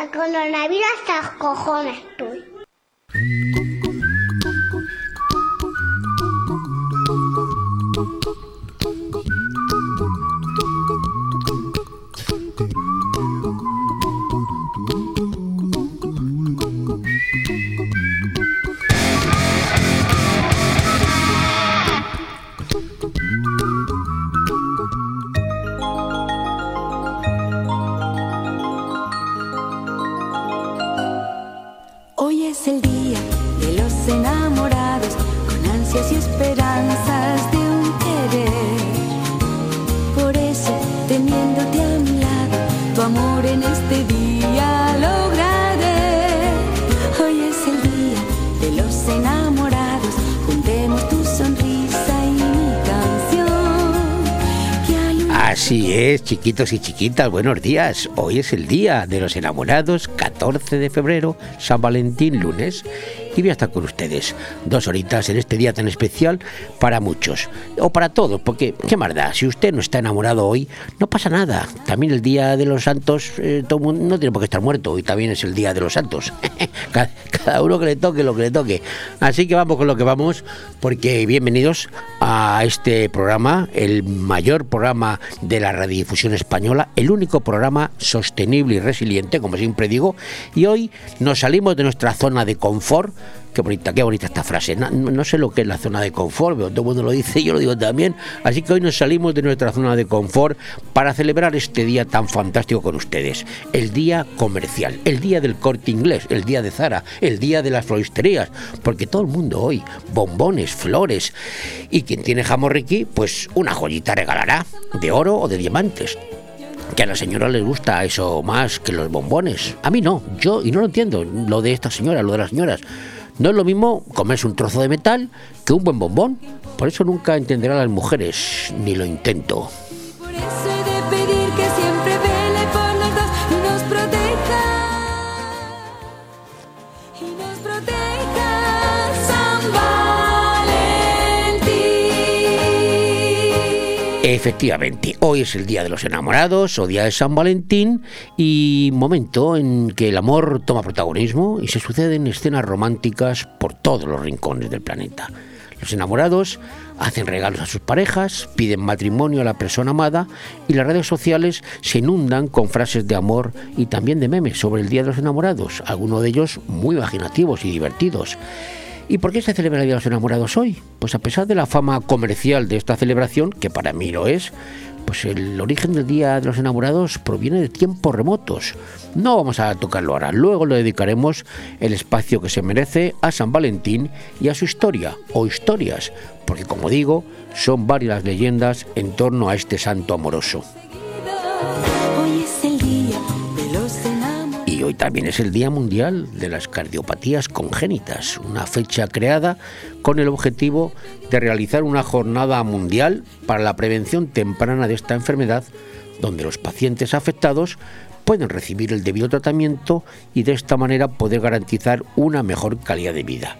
El coronavirus hasta cojones estoy. Chiquitos y chiquitas, buenos días. Hoy es el día de los enamorados, 14 de febrero, San Valentín, lunes. Y voy a estar con ustedes dos horitas en este día tan especial para muchos, o para todos, porque qué más da, si usted no está enamorado hoy, no pasa nada. También el día de los santos, eh, todo mundo no tiene por qué estar muerto, hoy también es el día de los santos. Ca- Cada uno que le toque lo que le toque. Así que vamos con lo que vamos, porque bienvenidos a este programa, el mayor programa de la radiodifusión española, el único programa sostenible y resiliente, como siempre digo, y hoy nos salimos de nuestra zona de confort. Qué bonita, qué bonita esta frase. No, sé lo que es la zona de confort, pero todo el mundo lo dice, yo lo digo también. Así que hoy nos salimos de nuestra zona de confort para celebrar este día tan fantástico con ustedes. El día comercial, el día del corte inglés, el día de Zara, el día de las floristerías, porque todo el mundo hoy, bombones, flores. Y quien tiene jamón pues una joyita regalará, de oro o de diamantes. Que a la señora les gusta eso más que los bombones. A mí no, yo, y no lo entiendo, lo de esta señora, lo de las señoras. No es lo mismo comerse un trozo de metal que un buen bombón. Por eso nunca entenderán las mujeres, ni lo intento. Efectivamente, hoy es el Día de los Enamorados o Día de San Valentín y momento en que el amor toma protagonismo y se suceden escenas románticas por todos los rincones del planeta. Los enamorados hacen regalos a sus parejas, piden matrimonio a la persona amada y las redes sociales se inundan con frases de amor y también de memes sobre el Día de los Enamorados, algunos de ellos muy imaginativos y divertidos. ¿Y por qué se celebra el Día de los Enamorados hoy? Pues a pesar de la fama comercial de esta celebración, que para mí lo es, pues el origen del Día de los Enamorados proviene de tiempos remotos. No vamos a tocarlo ahora, luego le dedicaremos el espacio que se merece a San Valentín y a su historia, o historias, porque como digo, son varias leyendas en torno a este santo amoroso. Y hoy también es el Día Mundial de las Cardiopatías Congénitas, una fecha creada con el objetivo de realizar una jornada mundial para la prevención temprana de esta enfermedad, donde los pacientes afectados pueden recibir el debido tratamiento y de esta manera poder garantizar una mejor calidad de vida.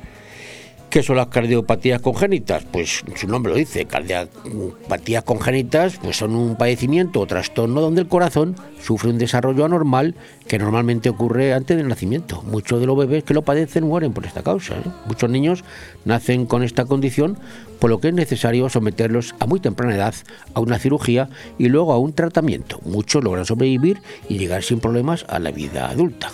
¿Qué son las cardiopatías congénitas? Pues su nombre lo dice, cardiopatías congénitas pues son un padecimiento o trastorno donde el corazón sufre un desarrollo anormal que normalmente ocurre antes del nacimiento. Muchos de los bebés que lo padecen mueren por esta causa. ¿eh? Muchos niños nacen con esta condición, por lo que es necesario someterlos a muy temprana edad a una cirugía y luego a un tratamiento. Muchos logran sobrevivir y llegar sin problemas a la vida adulta.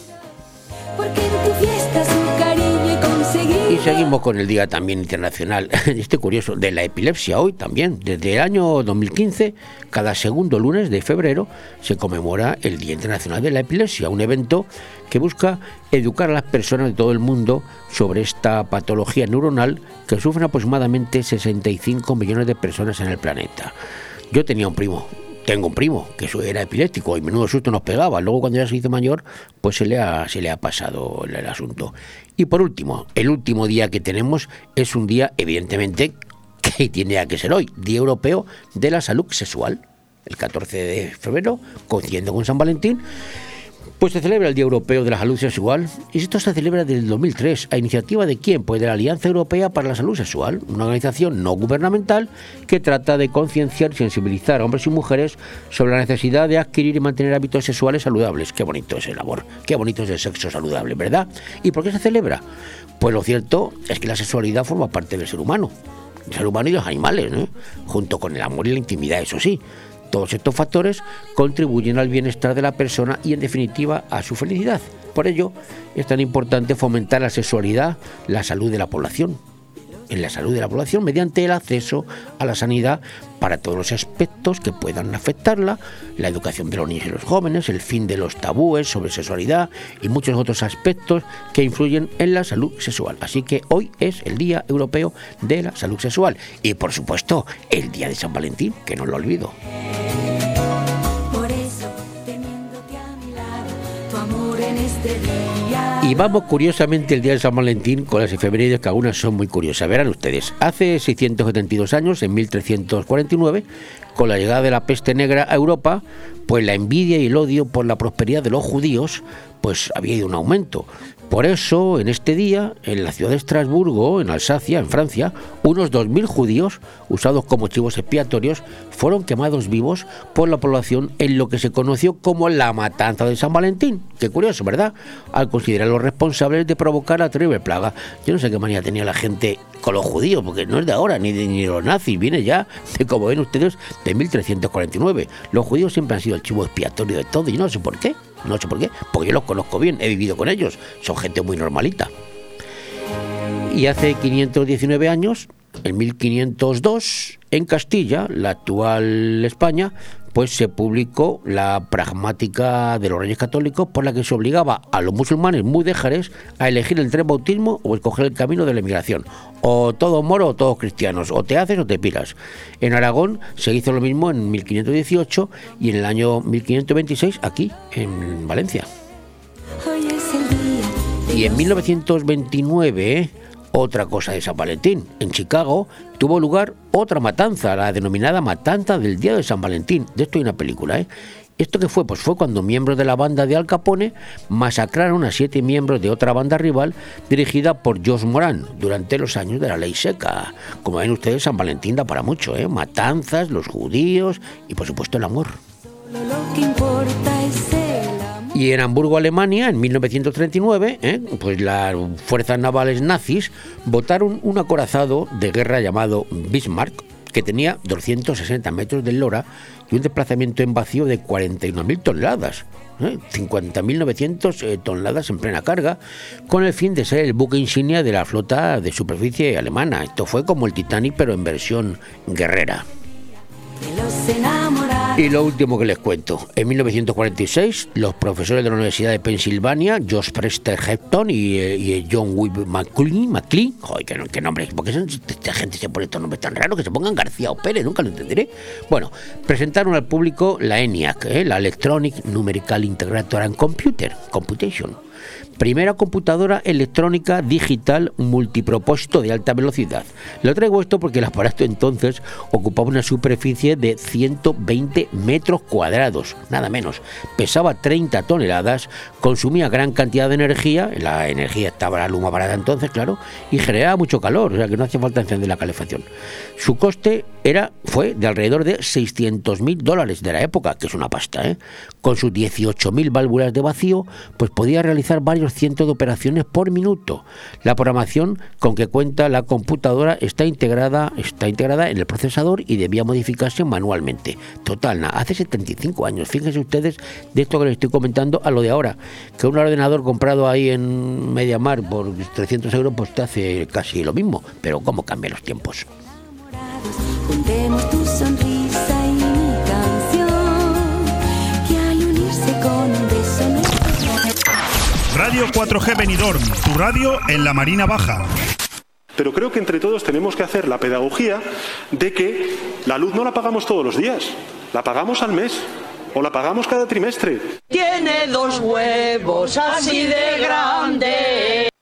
Y seguimos con el Día también Internacional, este curioso, de la epilepsia hoy también. Desde el año 2015, cada segundo lunes de febrero se conmemora el Día Internacional de la Epilepsia, un evento que busca educar a las personas de todo el mundo sobre esta patología neuronal que sufren aproximadamente 65 millones de personas en el planeta. Yo tenía un primo, tengo un primo que era epiléptico y menudo susto nos pegaba. Luego cuando ya se hizo mayor, pues se le ha, se le ha pasado el asunto. Y por último, el último día que tenemos es un día, evidentemente, que tiene que ser hoy, Día Europeo de la Salud Sexual. El 14 de febrero, coincidiendo con San Valentín, Pues se celebra el Día Europeo de la Salud Sexual y esto se celebra desde el 2003. ¿A iniciativa de quién? Pues de la Alianza Europea para la Salud Sexual, una organización no gubernamental que trata de concienciar y sensibilizar a hombres y mujeres sobre la necesidad de adquirir y mantener hábitos sexuales saludables. Qué bonito es el amor, qué bonito es el sexo saludable, ¿verdad? ¿Y por qué se celebra? Pues lo cierto es que la sexualidad forma parte del ser humano, el ser humano y los animales, ¿no? junto con el amor y la intimidad, eso sí. Todos estos factores contribuyen al bienestar de la persona y en definitiva a su felicidad. Por ello es tan importante fomentar la sexualidad, la salud de la población, en la salud de la población mediante el acceso a la sanidad para todos los aspectos que puedan afectarla, la educación de los niños y los jóvenes, el fin de los tabúes sobre sexualidad y muchos otros aspectos que influyen en la salud sexual. Así que hoy es el Día Europeo de la Salud Sexual y por supuesto el Día de San Valentín, que no lo olvido. Este y vamos curiosamente el día de San Valentín con las efemérides que algunas son muy curiosas. Verán ustedes, hace 672 años, en 1349, con la llegada de la peste negra a Europa, pues la envidia y el odio por la prosperidad de los judíos, pues había ido un aumento. Por eso, en este día, en la ciudad de Estrasburgo, en Alsacia, en Francia, unos 2.000 judíos, usados como chivos expiatorios, fueron quemados vivos por la población en lo que se conoció como la matanza de San Valentín. Qué curioso, ¿verdad? Al considerarlos responsables de provocar la terrible plaga. Yo no sé qué manía tenía la gente con los judíos, porque no es de ahora, ni de ni los nazis, viene ya, como ven ustedes, de 1349. Los judíos siempre han sido el chivo expiatorio de todo y no sé por qué. No sé por qué, porque yo los conozco bien, he vivido con ellos, son gente muy normalita. Y hace 519 años, en 1502, en Castilla, la actual España, pues se publicó la pragmática de los reyes católicos por la que se obligaba a los musulmanes muy dejares a elegir entre el bautismo o escoger el camino de la emigración. O todos moros o todos cristianos, o te haces o te piras. En Aragón se hizo lo mismo en 1518 y en el año 1526 aquí, en Valencia. Y en 1929 otra cosa de San Valentín. En Chicago tuvo lugar otra matanza, la denominada Matanza del Día de San Valentín. De esto hay una película, ¿eh? ¿Esto qué fue? Pues fue cuando miembros de la banda de Al Capone masacraron a siete miembros de otra banda rival dirigida por Josh Moran durante los años de la ley seca. Como ven ustedes, San Valentín da para mucho, ¿eh? Matanzas, los judíos y por supuesto el amor. Lo que importa y en Hamburgo, Alemania, en 1939, ¿eh? pues las fuerzas navales nazis votaron un acorazado de guerra llamado Bismarck, que tenía 260 metros de lora y un desplazamiento en vacío de 41.000 toneladas. 50.900 ¿eh? eh, toneladas en plena carga, con el fin de ser el buque insignia de la flota de superficie alemana. Esto fue como el Titanic, pero en versión guerrera. Y lo último que les cuento, en 1946 los profesores de la Universidad de Pensilvania, Josh Prester Hepton y, eh, John Weeb McLean, McLean, joder, qué, qué nombre, porque esta gente se pone estos nombres tan raros que se pongan García o Pérez, nunca lo entenderé. Bueno, presentaron al público la ENIAC, eh, la Electronic Numerical Integrator and Computer, Computation primera computadora electrónica digital multipropósito de alta velocidad. Lo traigo esto porque el aparato entonces ocupaba una superficie de 120 metros cuadrados, nada menos. Pesaba 30 toneladas, consumía gran cantidad de energía, la energía estaba la luma barata entonces, claro, y generaba mucho calor, o sea que no hacía falta encender la calefacción. Su coste era, fue de alrededor de 600 mil dólares de la época, que es una pasta, ¿eh? Con sus 18.000 válvulas de vacío, pues podía realizar varios cientos de operaciones por minuto. La programación con que cuenta la computadora está integrada, está integrada en el procesador y debía modificarse manualmente. Total, hace 75 años. Fíjense ustedes de esto que les estoy comentando a lo de ahora. Que un ordenador comprado ahí en Mediamar por 300 euros, pues te hace casi lo mismo. Pero cómo cambian los tiempos. Radio 4G Benidorm, tu radio en la Marina Baja. Pero creo que entre todos tenemos que hacer la pedagogía de que la luz no la pagamos todos los días, la pagamos al mes o la pagamos cada trimestre. Tiene dos huevos así de grandes.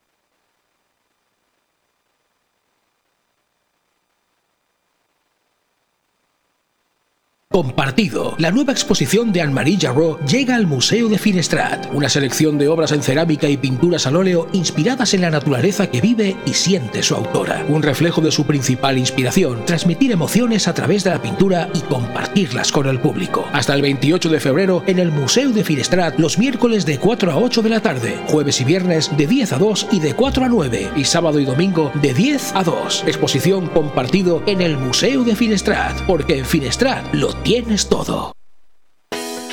Compartido. La nueva exposición de Anne-Marie Jarreau llega al Museo de Finestrat, una selección de obras en cerámica y pinturas al óleo inspiradas en la naturaleza que vive y siente su autora. Un reflejo de su principal inspiración, transmitir emociones a través de la pintura y compartirlas con el público. Hasta el 28 de febrero en el Museo de Finestrat, los miércoles de 4 a 8 de la tarde, jueves y viernes de 10 a 2 y de 4 a 9, y sábado y domingo de 10 a 2. Exposición compartido en el Museo de Finestrat, porque en Finestrat lo tienes todo.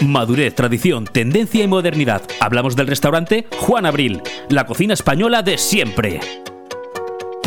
Madurez, tradición, tendencia y modernidad. Hablamos del restaurante Juan Abril, la cocina española de siempre.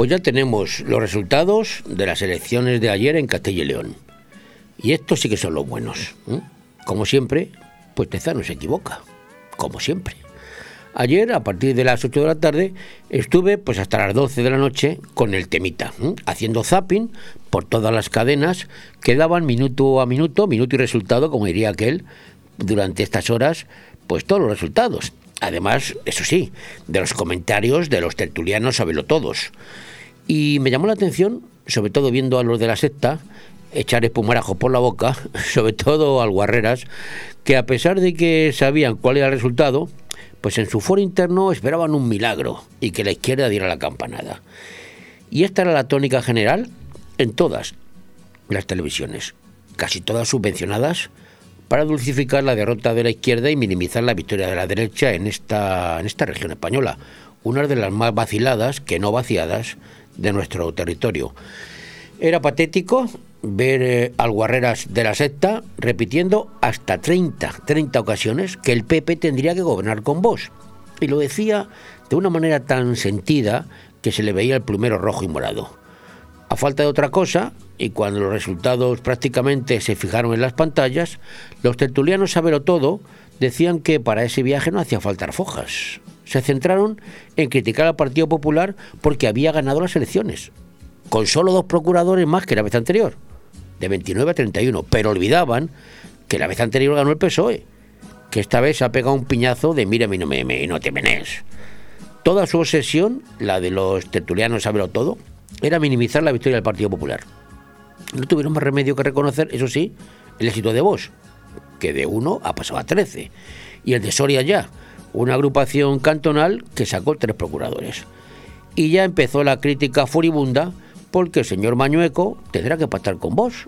Pues ya tenemos los resultados de las elecciones de ayer en Castilla y León. Y estos sí que son los buenos. ¿eh? Como siempre, pues Tezano se equivoca. Como siempre. Ayer, a partir de las 8 de la tarde, estuve pues hasta las 12 de la noche con el temita, ¿eh? haciendo zapping por todas las cadenas que daban minuto a minuto, minuto y resultado, como diría aquel, durante estas horas, pues todos los resultados. Además, eso sí, de los comentarios de los tertulianos, sabelo todos. Y me llamó la atención, sobre todo viendo a los de la secta, echar espumarajo por la boca, sobre todo al Guarreras, que a pesar de que sabían cuál era el resultado, pues en su foro interno esperaban un milagro y que la izquierda diera la campanada. Y esta era la tónica general en todas las televisiones, casi todas subvencionadas para dulcificar la derrota de la izquierda y minimizar la victoria de la derecha en esta, en esta región española, una de las más vaciladas que no vaciadas de nuestro territorio. Era patético ver eh, al Guarreras de la secta repitiendo hasta 30, 30 ocasiones que el PP tendría que gobernar con vos. Y lo decía de una manera tan sentida que se le veía el plumero rojo y morado. A falta de otra cosa, y cuando los resultados prácticamente se fijaron en las pantallas, los tertulianos sabelo todo decían que para ese viaje no hacía falta fojas se centraron en criticar al Partido Popular porque había ganado las elecciones, con solo dos procuradores más que la vez anterior, de 29 a 31, pero olvidaban que la vez anterior ganó el PSOE, que esta vez ha pegado un piñazo de mira, no, me, me, no te menes. Toda su obsesión, la de los tertulianos, saberlo todo, era minimizar la victoria del Partido Popular. No tuvieron más remedio que reconocer, eso sí, el éxito de Vox, que de 1 ha pasado a 13, y el de Soria ya, una agrupación cantonal que sacó tres procuradores. Y ya empezó la crítica furibunda porque el señor Mañueco tendrá que pactar con vos,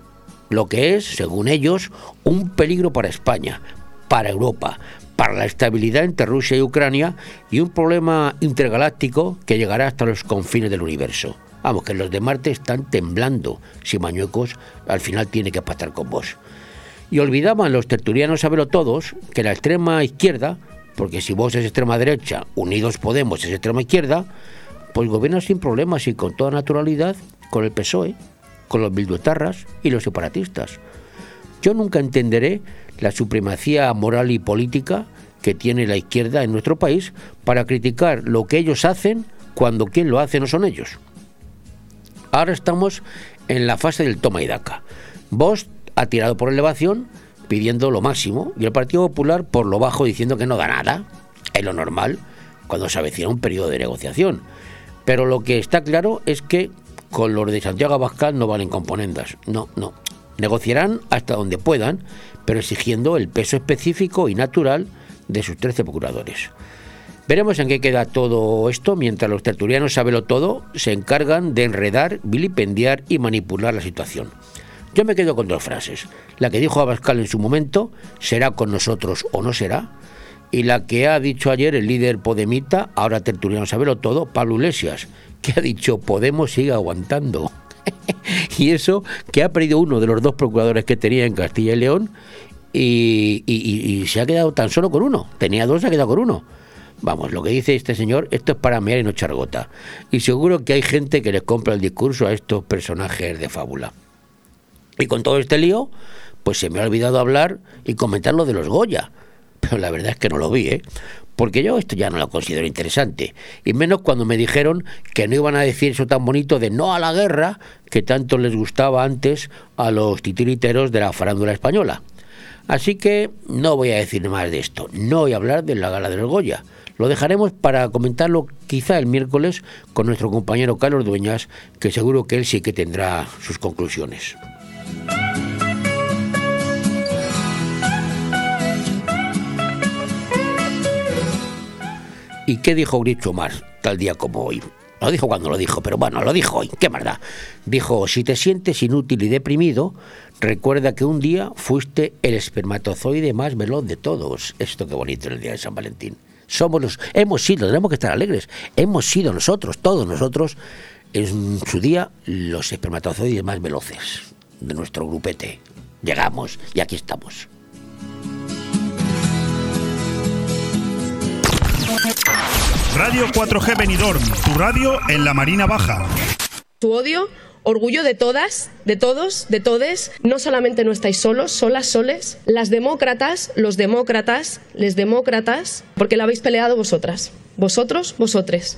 lo que es, según ellos, un peligro para España, para Europa, para la estabilidad entre Rusia y Ucrania y un problema intergaláctico que llegará hasta los confines del universo. Vamos, que los de Marte están temblando si Mañuecos al final tiene que pactar con vos. Y olvidaban los tertulianos saberlo todos que la extrema izquierda porque si vos es extrema derecha, Unidos Podemos es extrema izquierda, pues gobierna sin problemas y con toda naturalidad con el PSOE, con los bilduetarras y los separatistas. Yo nunca entenderé la supremacía moral y política que tiene la izquierda en nuestro país para criticar lo que ellos hacen cuando quien lo hace no son ellos. Ahora estamos en la fase del toma y daca. Vos ha tirado por elevación pidiendo lo máximo y el Partido Popular por lo bajo diciendo que no da nada. Es lo normal cuando se avecina un periodo de negociación. Pero lo que está claro es que con los de Santiago Abascal no valen componendas. No, no. Negociarán hasta donde puedan, pero exigiendo el peso específico y natural de sus 13 procuradores. Veremos en qué queda todo esto mientras los tertulianos lo todo se encargan de enredar, vilipendiar y manipular la situación. Yo me quedo con dos frases. La que dijo Abascal en su momento, será con nosotros o no será, y la que ha dicho ayer el líder Podemita, ahora tertuliano sabelo todo, Pablo Iglesias, que ha dicho Podemos sigue aguantando. y eso que ha perdido uno de los dos procuradores que tenía en Castilla y León y, y se ha quedado tan solo con uno. Tenía dos, se ha quedado con uno. Vamos, lo que dice este señor, esto es para mear y no chargota. Y seguro que hay gente que les compra el discurso a estos personajes de fábula. Y con todo este lío, pues se me ha olvidado hablar y comentar lo de los Goya. Pero la verdad es que no lo vi, ¿eh? Porque yo esto ya no lo considero interesante. Y menos cuando me dijeron que no iban a decir eso tan bonito de no a la guerra que tanto les gustaba antes a los titiriteros de la farándula española. Así que no voy a decir más de esto. No voy a hablar de la gala de los Goya. Lo dejaremos para comentarlo quizá el miércoles con nuestro compañero Carlos Dueñas, que seguro que él sí que tendrá sus conclusiones. ¿Y qué dijo Gritcho más tal día como hoy? Lo dijo cuando lo dijo, pero bueno, lo dijo hoy. ¿Qué maldad? Dijo, si te sientes inútil y deprimido, recuerda que un día fuiste el espermatozoide más veloz de todos. Esto qué bonito el día de San Valentín somos los, hemos sido, tenemos que estar alegres, hemos sido nosotros, todos nosotros, en su día, los espermatozoides más veloces de nuestro grupete. Llegamos y aquí estamos. Radio 4G Benidorm, tu radio en la Marina Baja. Tu odio orgullo de todas, de todos, de todes. No solamente no estáis solos, solas, soles. Las demócratas, los demócratas, les demócratas, porque la habéis peleado vosotras. Vosotros, vosotres.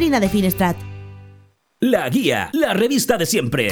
Marina de Finestrat. La Guía, la revista de siempre.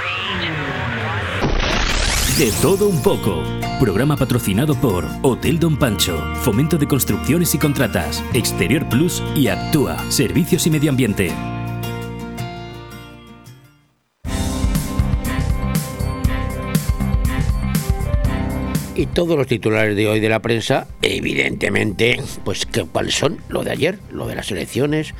De todo un poco. Programa patrocinado por Hotel Don Pancho, Fomento de Construcciones y Contratas, Exterior Plus y Actúa, Servicios y Medio Ambiente. Y todos los titulares de hoy de la prensa, evidentemente, pues cuáles son, lo de ayer, lo de las elecciones,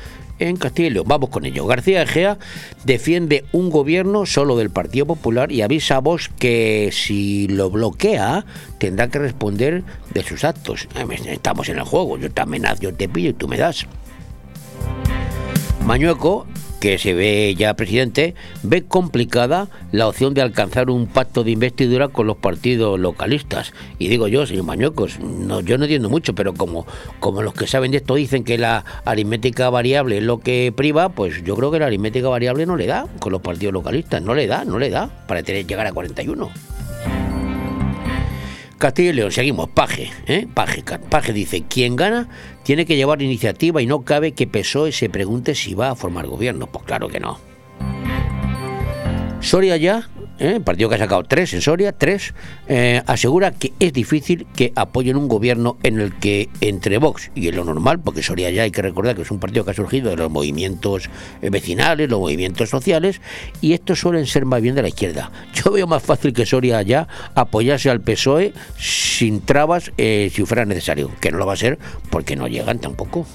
en Castilla. Vamos con ello. García Egea defiende un gobierno solo del Partido Popular y avisa a que si lo bloquea tendrá que responder de sus actos. Estamos en el juego, yo te amenazo, yo te pillo y tú me das. Mañueco que se ve ya presidente, ve complicada la opción de alcanzar un pacto de investidura con los partidos localistas. Y digo yo, señor Mañuecos, no, yo no entiendo mucho, pero como, como los que saben de esto dicen que la aritmética variable es lo que priva, pues yo creo que la aritmética variable no le da con los partidos localistas, no le da, no le da para tener, llegar a 41. Castillo y seguimos, Paje, ¿eh? Paje, Paje dice, quien gana tiene que llevar iniciativa y no cabe que PSOE se pregunte si va a formar gobierno. Pues claro que no. Soria ya ¿eh? partido que ha sacado tres en Soria, tres, eh, asegura que es difícil que apoyen un gobierno en el que entre Vox y en lo normal, porque Soria ya hay que recordar que es un partido que ha surgido de los movimientos eh, vecinales, los movimientos sociales, y estos suelen ser más bien de la izquierda. Yo veo más fácil que Soria ya apoyarse al PSOE sin trabas si fuera necesario, que no lo va a ser porque no llegan tampoco.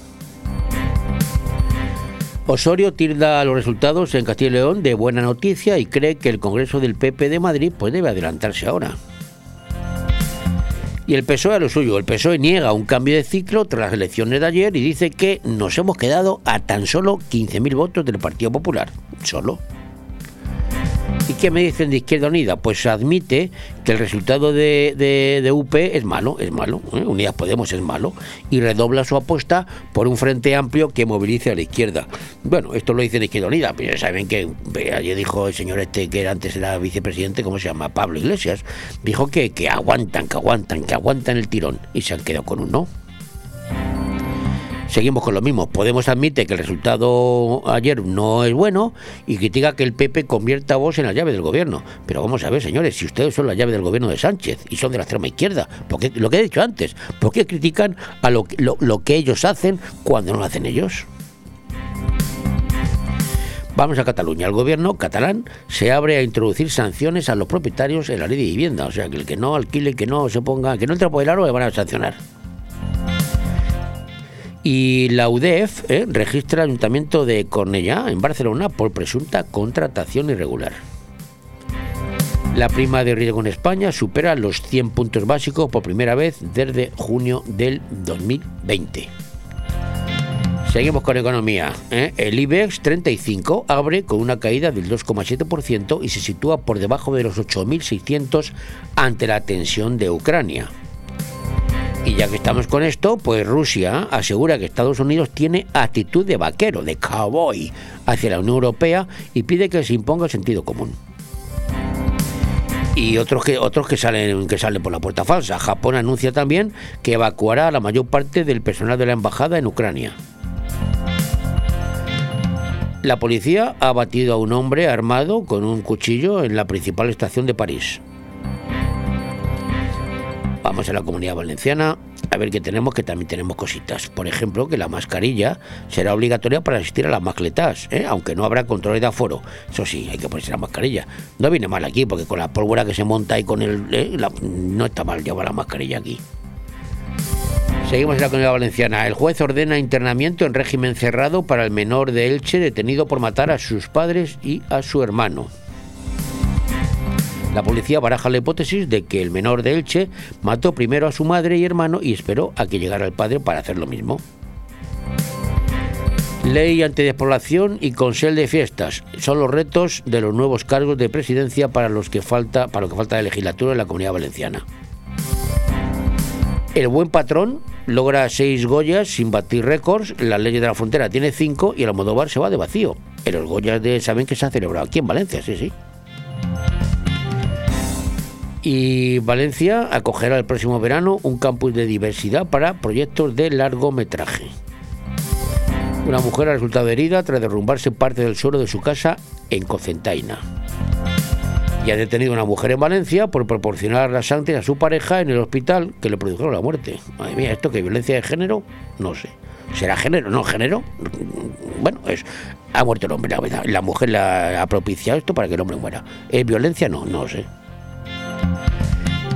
Osorio tilda los resultados en Castilla y León de buena noticia y cree que el Congreso del PP de Madrid pues debe adelantarse ahora. Y el PSOE a lo suyo. El PSOE niega un cambio de ciclo tras las elecciones de ayer y dice que nos hemos quedado a tan solo 15.000 votos del Partido Popular. Solo. ¿Y qué me dicen de Izquierda Unida? Pues admite que el resultado de, de, UP es malo, es malo, ¿eh? Unidas Podemos es malo, y redobla su apuesta por un frente amplio que movilice a la izquierda. Bueno, esto lo dice de Izquierda Unida, pero ya saben que ayer dijo el señor este que antes era vicepresidente, ¿cómo se llama? Pablo Iglesias, dijo que, que aguantan, que aguantan, que aguantan el tirón, y se han quedado con un no seguimos con lo mismo. Podemos admite que el resultado ayer no es bueno y critica que el PP convierta a vos en la llave del gobierno. Pero vamos a ver, señores, si ustedes son la llave del gobierno de Sánchez y son de la extrema izquierda, porque lo que he dicho antes, ¿por qué critican a lo, lo que ellos hacen cuando no lo hacen ellos? Vamos a Cataluña. El gobierno catalán se abre a introducir sanciones a los propietarios en la ley de vivienda. O sea, que el que no alquile, que no se ponga, que no entre por el aro, le van a sancionar. Y la UDEF eh, registra el Ayuntamiento de Cornellá, en Barcelona, por presunta contratación irregular. La prima de riesgo en España supera los 100 puntos básicos por primera vez desde junio del 2020. Seguimos con economía. ¿eh? El IBEX 35 abre con una caída del 2,7% y se sitúa por debajo de los 8.600 ante la tensión de Ucrania. Y ya que estamos con esto, pues Rusia asegura que Estados Unidos tiene actitud de vaquero, de cowboy, hacia la Unión Europea y pide que se imponga sentido común. Y otros que, otros que salen, que salen por la puerta falsa. Japón anuncia también que evacuará a la mayor parte del personal de la embajada en Ucrania. La policía ha batido a un hombre armado con un cuchillo en la principal estación de París. Vamos a la comunidad valenciana a ver qué tenemos, que también tenemos cositas. Por ejemplo, que la mascarilla será obligatoria para asistir a las mascletas, ¿eh? aunque no habrá control de aforo. Eso sí, hay que ponerse la mascarilla. No viene mal aquí, porque con la pólvora que se monta y con el... ¿eh? no está mal llevar la mascarilla aquí. Seguimos en la comunidad valenciana. El juez ordena internamiento en régimen cerrado para el menor de Elche detenido por matar a sus padres y a su hermano. La policía baraja la hipótesis de que el menor de Elche mató primero a su madre y hermano y esperó a que llegara el padre para hacer lo mismo. Ley antidespoblación y consell de fiestas son los retos de los nuevos cargos de presidencia para los que falta para lo que falta de legislatura en la Comunidad Valenciana. El buen patrón logra seis Goyas sin batir récords, la ley de la frontera tiene cinco y el Almodóvar se va de vacío. En los Goyas de saben que se ha celebrado aquí en Valencia, sí, sí y Valencia acogerá el próximo verano un campus de diversidad para proyectos de largometraje. Una mujer ha resultado herida tras derrumbarse parte del suelo de su casa en Cocentaina. Y ha detenido a una mujer en Valencia por proporcionar laxantes a su pareja en el hospital que le produjeron la muerte. Madre mía, ¿esto que violencia de género? No sé. ¿Será género? ¿No género? Bueno, es ha muerto el hombre, la, la mujer la ha propiciado esto para que el hombre muera. ¿Es violencia? No, no sé.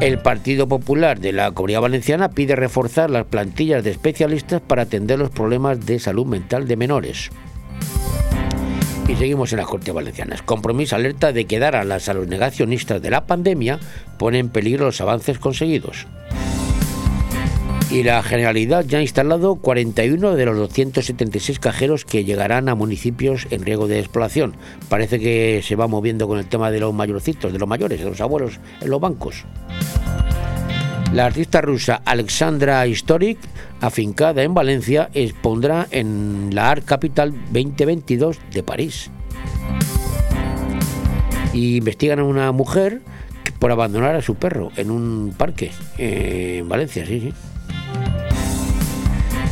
El Partido Popular de la Comunidad Valenciana pide reforzar las plantillas de especialistas para atender los problemas de salud mental de menores. Y seguimos en las Cortes Valencianas. Compromiso alerta de que dar a, las, a los negacionistas de la pandemia pone en peligro los avances conseguidos y la Generalidad ya ha instalado 41 de los 276 cajeros que llegarán a municipios en riesgo de explotación. Parece que se va moviendo con el tema de los mayorcitos, de los mayores, de los abuelos en los bancos. La artista rusa Alexandra Historic, afincada en Valencia, expondrá en la Art Capital 2022 de París. Y investigan a una mujer por abandonar a su perro en un parque en Valencia, sí, sí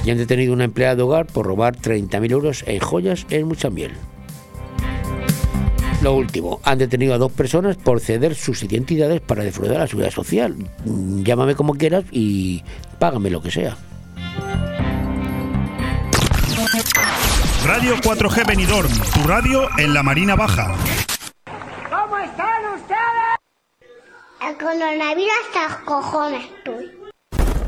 y han detenido a una empleada de hogar por robar 30.000 euros en joyas en Muchamiel. Lo último, han detenido a dos personas por ceder sus identidades para defraudar a la seguridad social. Mm, llámame como quieras y págame lo que sea. Radio 4G Benidorm, tu radio en la Marina Baja. ¿Cómo están ustedes? El coronavirus hasta cojones estoy.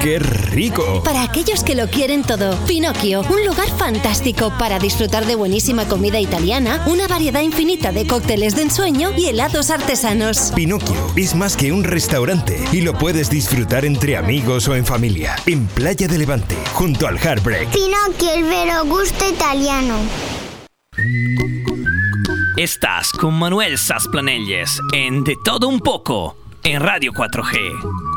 ¡Qué rico! Para aquellos que lo quieren todo, Pinocchio, un lugar fantástico para disfrutar de buenísima comida italiana, una variedad infinita de cócteles de ensueño y helados artesanos. Pinocchio es más que un restaurante y lo puedes disfrutar entre amigos o en familia. En Playa de Levante, junto al Heartbreak. Pinocchio, el vero gusto italiano. Estás con Manuel Sasplanelles en De Todo Un Poco, en Radio 4G.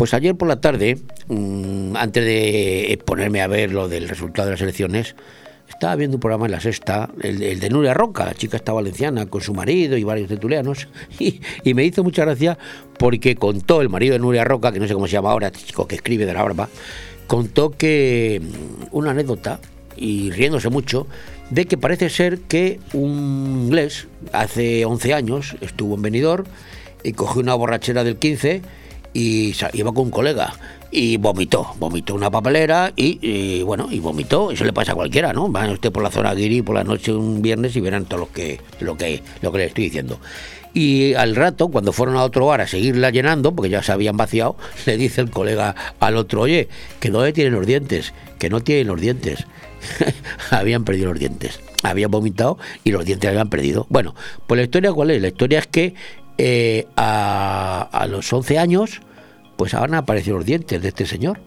Pues ayer por la tarde, mmm, antes de ponerme a ver lo del resultado de las elecciones, estaba viendo un programa en la sexta, el, de Nuria Roca, la chica está valenciana, con su marido y varios tetulianos, y, me hizo mucha gracia porque contó el marido de Nuria Roca, que no sé cómo se llama ahora, este chico que escribe de la barba, contó que una anécdota, y riéndose mucho, de que parece ser que un inglés, hace 11 años, estuvo en Benidorm y cogió una borrachera del 15 y iba con un colega y vomitó, vomitó una papelera y, bueno, y vomitó, eso le pasa a cualquiera, ¿no? Van usted por la zona Guiri por la noche un viernes y verán todo lo que, lo que, lo que le estoy diciendo. Y al rato, cuando fueron a otro bar a seguirla llenando, porque ya se habían vaciado, le dice el colega al otro, oye, que no tienen los dientes, que no tienen los dientes. habían perdido los dientes. Habían vomitado y los dientes habían perdido. Bueno, pues la historia cuál es? La historia es que eh, a, los 11 años, pues han aparecido los dientes de este señor.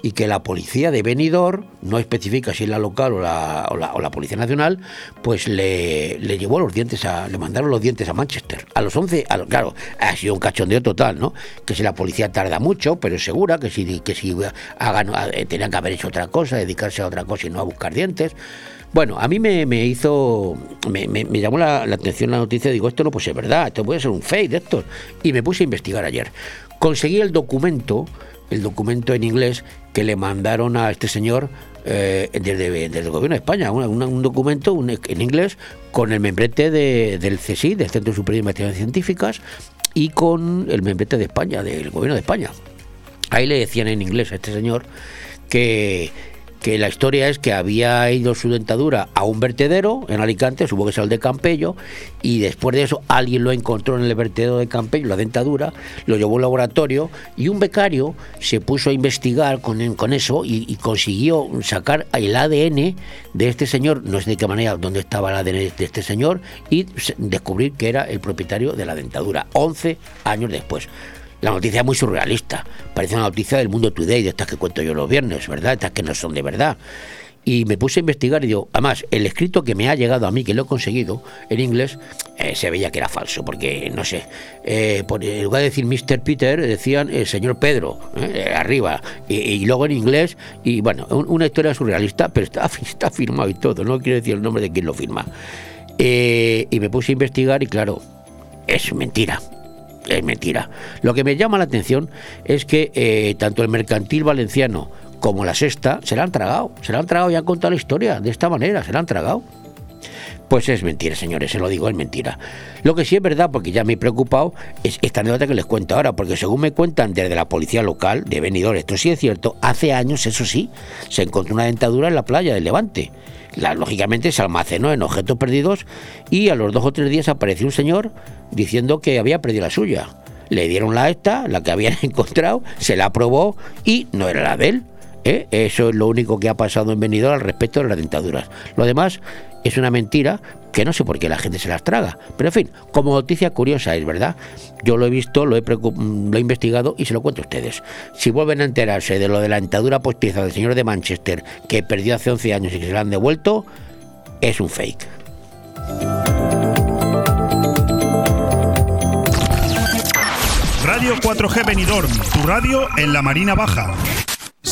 Y que la policía de Benidorm, no especifica si es la local o la, o la, Policía Nacional, pues le, le, llevó los dientes, a, le mandaron los dientes a Manchester. A los 11, a, claro, ha sido un cachondeo total, ¿no? Que si la policía tarda mucho, pero es segura, que si, que si hagan, tenían que haber hecho otra cosa, dedicarse a otra cosa y no a buscar dientes. Bueno, a mí me, me hizo, me, me, llamó la, la, atención la noticia, digo, esto no puede ser verdad, esto puede ser un fake estos. Y me puse a investigar ayer. Conseguí el documento, el documento en inglés que le mandaron a este señor eh, desde, el gobierno de España, un, un, un documento un, en inglés con el membrete de, del CSI, del Centro Superior de Investigaciones Científicas, y con el membrete de España, del gobierno de España. Ahí le decían en inglés a este señor que que la historia es que había ido su dentadura a un vertedero en Alicante, supongo que es el de Campello, y después de eso alguien lo encontró en el vertedero de Campello, la dentadura, lo llevó a un laboratorio y un becario se puso a investigar con, con eso y, y, consiguió sacar el ADN de este señor, no sé de qué manera, dónde estaba el ADN de este señor, y descubrir que era el propietario de la dentadura, 11 años después. La noticia es muy surrealista. Parece una noticia del mundo today, de estas que cuento yo los viernes, ¿verdad? Estas que no son de verdad. Y me puse a investigar y digo, además, el escrito que me ha llegado a mí, que lo he conseguido en inglés, eh, se veía que era falso, porque, no sé, eh, en lugar de decir Mr. Peter, decían el señor Pedro, eh, arriba, y, luego en inglés, y bueno, un, una historia surrealista, pero está, está firmado y todo, no quiero decir el nombre de quien lo firma. Eh, y me puse a investigar y claro, es mentira, es mentira. Lo que me llama la atención es que eh, tanto el mercantil valenciano como la sexta se la han tragado, se la han tragado y han contado la historia de esta manera, se la han tragado. Pues es mentira, señores, se lo digo, es mentira. Lo que sí es verdad, porque ya me he preocupado, es esta anécdota que les cuento ahora, porque según me cuentan desde la policía local de Benidorm, esto sí es cierto, hace años, eso sí, se encontró una dentadura en la playa del Levante. Lógicamente se almacenó en objetos perdidos y a los dos o tres días apareció un señor diciendo que había perdido la suya. Le dieron la esta, la que habían encontrado, se la probó y no era la de él. ¿eh? Eso es lo único que ha pasado en Benidorm al respecto de las dentaduras. Lo demás es una mentira que no sé por qué la gente se las traga. Pero en fin, como noticia curiosa es verdad. Yo lo he visto, lo he, investigado y se lo cuento a ustedes. Si vuelven a enterarse de lo de la dentadura postiza del señor de Manchester que perdió hace 11 años y que se la han devuelto, es un fake. Radio 4G Benidorm, tu radio en la Marina Baja.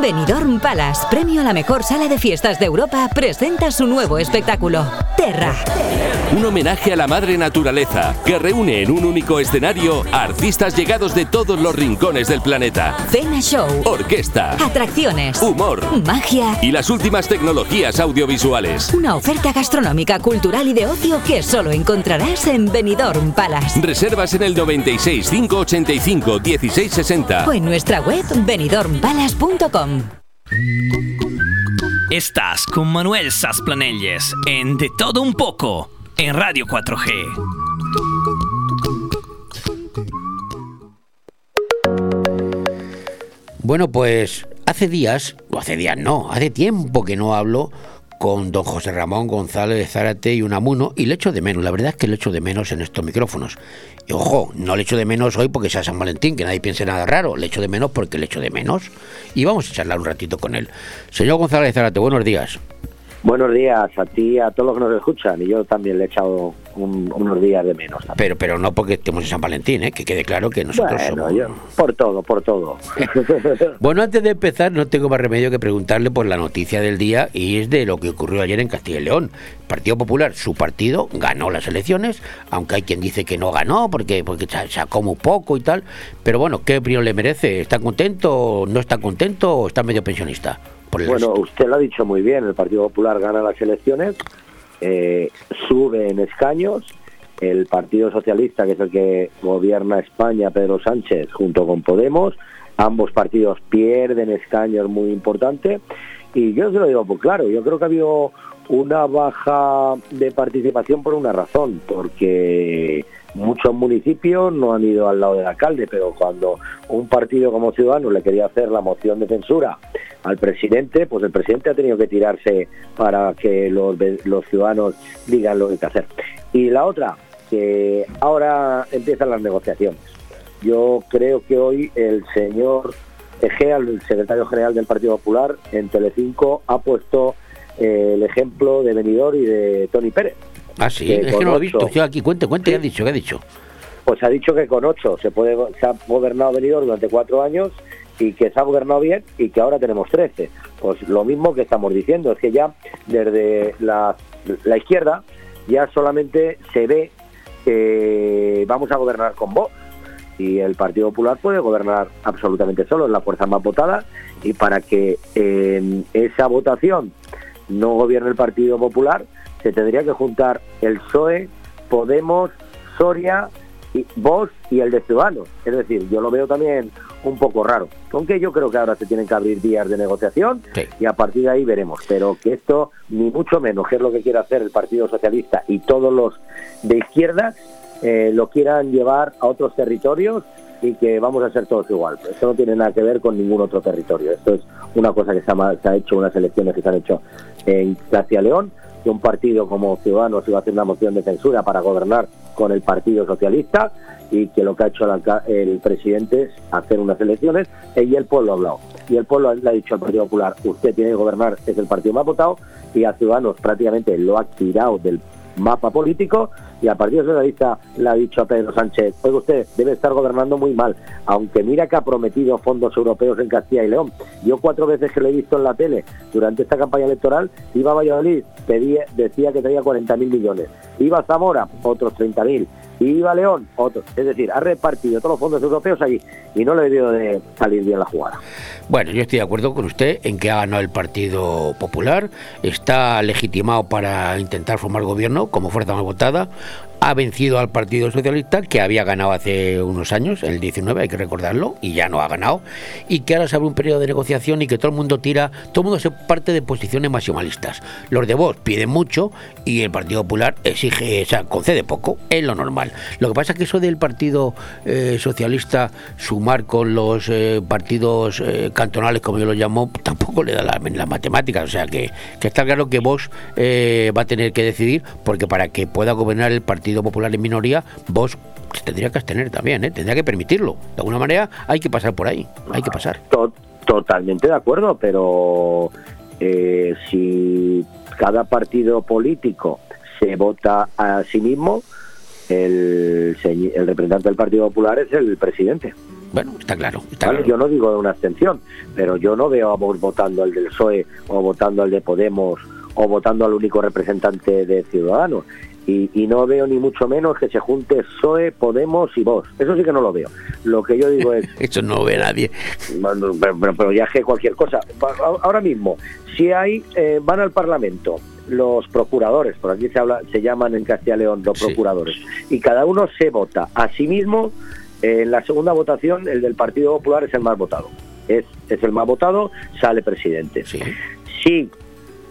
Benidorm Palace, premio a la mejor sala de fiestas de Europa, presenta su nuevo espectáculo, Terra. Un homenaje a la madre naturaleza que reúne en un único escenario a artistas llegados de todos los rincones del planeta. Cena Show, Orquesta, atracciones, humor, magia y las últimas tecnologías audiovisuales. Una oferta gastronómica, cultural y de ocio que solo encontrarás en Benidorm Palace. Reservas en el 96 585 1660 o en nuestra web benidormpalace.com. Estás con Manuel Sasplanelles en De Todo Un Poco en Radio 4G. Bueno, pues hace días, o hace días no, hace tiempo que no hablo con don José Ramón González de Zárate y Unamuno y le echo de menos, la verdad es que le echo de menos en estos micrófonos. Y ojo, no le echo de menos hoy porque sea San Valentín, que nadie piense nada raro, le echo de menos porque le echo de menos y vamos a charlar un ratito con él. Señor González de Zárate, buenos días. Buenos días a ti y a todos los que nos escuchan. Y yo también le he echado un- unos días de menos. también. Pero, pero no porque estemos en San Valentín, ¿eh? que quede claro que nosotros Bueno, somos... yo- por todo, por todo. Bueno, antes de empezar, no tengo más remedio que preguntarle por la noticia del día y es de lo que ocurrió ayer en Castilla y León. Partido Popular, su partido, ganó las elecciones, aunque hay quien dice que no ganó porque, porque sa- sacó muy poco y tal. Pero bueno, ¿qué opinión le merece? ¿Está contento? ¿No está contento? ¿O está medio pensionista? Por el Bueno, usted lo ha dicho muy bien. El Partido Popular gana las elecciones, eh, sube en escaños. El Partido Socialista, que es el que gobierna España, Pedro Sánchez, junto con Podemos, ambos partidos pierden escaños muy importantes. Y yo se lo digo, pues claro, yo creo que ha habido una baja de participación por una razón, porque muchos municipios no han ido al lado del alcalde, pero cuando un partido como Ciudadanos le quería hacer la moción de censura al presidente, pues el presidente ha tenido que tirarse para que los, ciudadanos digan lo que hay que hacer. Y la otra, que ahora empiezan las negociaciones. Yo creo que hoy el señor Egea, el secretario general del Partido Popular, en Telecinco ha puesto eh, el ejemplo de Benidorm y de Tony Pérez. Ah, sí, es que no lo he visto. Yo aquí, cuente, cuente, ¿qué ha dicho? ¿Qué ha dicho? Pues ha dicho que con ocho se puede se ha gobernado Benidorm durante cuatro años y que se ha gobernado bien y que ahora tenemos 13. Pues lo mismo que estamos diciendo, es que ya desde la, la izquierda ya solamente se ve que vamos a gobernar con voz y el Partido Popular puede gobernar absolutamente solo, es la fuerza más votada y para que en esa votación no gobierne el Partido Popular se tendría que juntar el PSOE, Podemos, Soria, y Vox y el de Ciudadanos. Es decir, yo lo veo también un poco raro. Aunque yo creo que ahora se tienen que abrir vías de negociación y a partir de ahí veremos. Pero que esto, ni mucho menos, que es lo que quiere hacer el Partido Socialista y todos los de izquierdas, eh, lo quieran llevar a otros territorios y que vamos a ser todos igual. Esto no tiene nada que ver con ningún otro territorio. Esto es una cosa que se ha, se ha hecho, unas elecciones que se han hecho en Castilla León, que un partido como Ciudadanos iba a hacer una moción de censura para gobernar con el Partido Socialista y que lo que ha hecho el, presidente es hacer unas elecciones y el pueblo ha hablado. Y el pueblo le ha dicho al Partido Popular, usted tiene que gobernar, es el partido más votado, y a Ciudadanos prácticamente lo ha tirado del mapa político y al Partido Socialista le ha dicho a Pedro Sánchez, oiga usted, debe estar gobernando muy mal, aunque mira que ha prometido fondos europeos en Castilla y León. Yo cuatro veces que lo he visto en la tele durante esta campaña electoral, iba a Valladolid, pedía, decía que traía 40.000 millones, iba a Zamora, otros 30.000, iba a León, otros. Es decir, ha repartido todos los fondos europeos allí y no le debió de salir bien la jugada. Bueno, yo estoy de acuerdo con usted en que ha ganado el Partido Popular, está legitimado para intentar formar gobierno como fuerza más votada, ha vencido al Partido Socialista, que había ganado hace unos años, el 19, hay que recordarlo, y ya no ha ganado, y que ahora se abre un periodo de negociación y que todo el mundo tira, todo el mundo se parte de posiciones maximalistas. Los de Vox piden mucho y el Partido Popular exige, o sea, concede poco, es lo normal. Lo que pasa es que eso del Partido eh, Socialista sumar con los eh, partidos eh, cantonales, como yo los llamo, tampoco le da la- las matemáticas. O sea que, que está claro que Vox eh, va a tener que decidir, porque para que pueda gobernar el Partido Popular en minoría, Vox se tendría que abstener también, ¿eh? tendría que permitirlo. De alguna manera hay que pasar por ahí, hay que pasar. To- totalmente de acuerdo, pero eh, si cada partido político se vota a sí mismo, el, el representante del Partido Popular es el presidente. Bueno, está claro. Está ¿vale? claro. Yo no digo de una abstención, pero yo no veo a Vox votando al del PSOE o votando al de Podemos o votando al único representante de Ciudadanos. Y, y no veo ni mucho menos que se junte PSOE, Podemos y Vox. Eso sí que no lo veo. Lo que yo digo es... Eso no lo ve nadie. Pero, pero- pero ya es que cualquier cosa. Ahora mismo, si hay, eh, van al Parlamento los procuradores, por aquí se habla, se llaman en Castilla y León los procuradores, y cada uno se vota a sí mismo. eh, en la segunda votación, el del Partido Popular es el más votado. Es, es el más votado, sale presidente. Si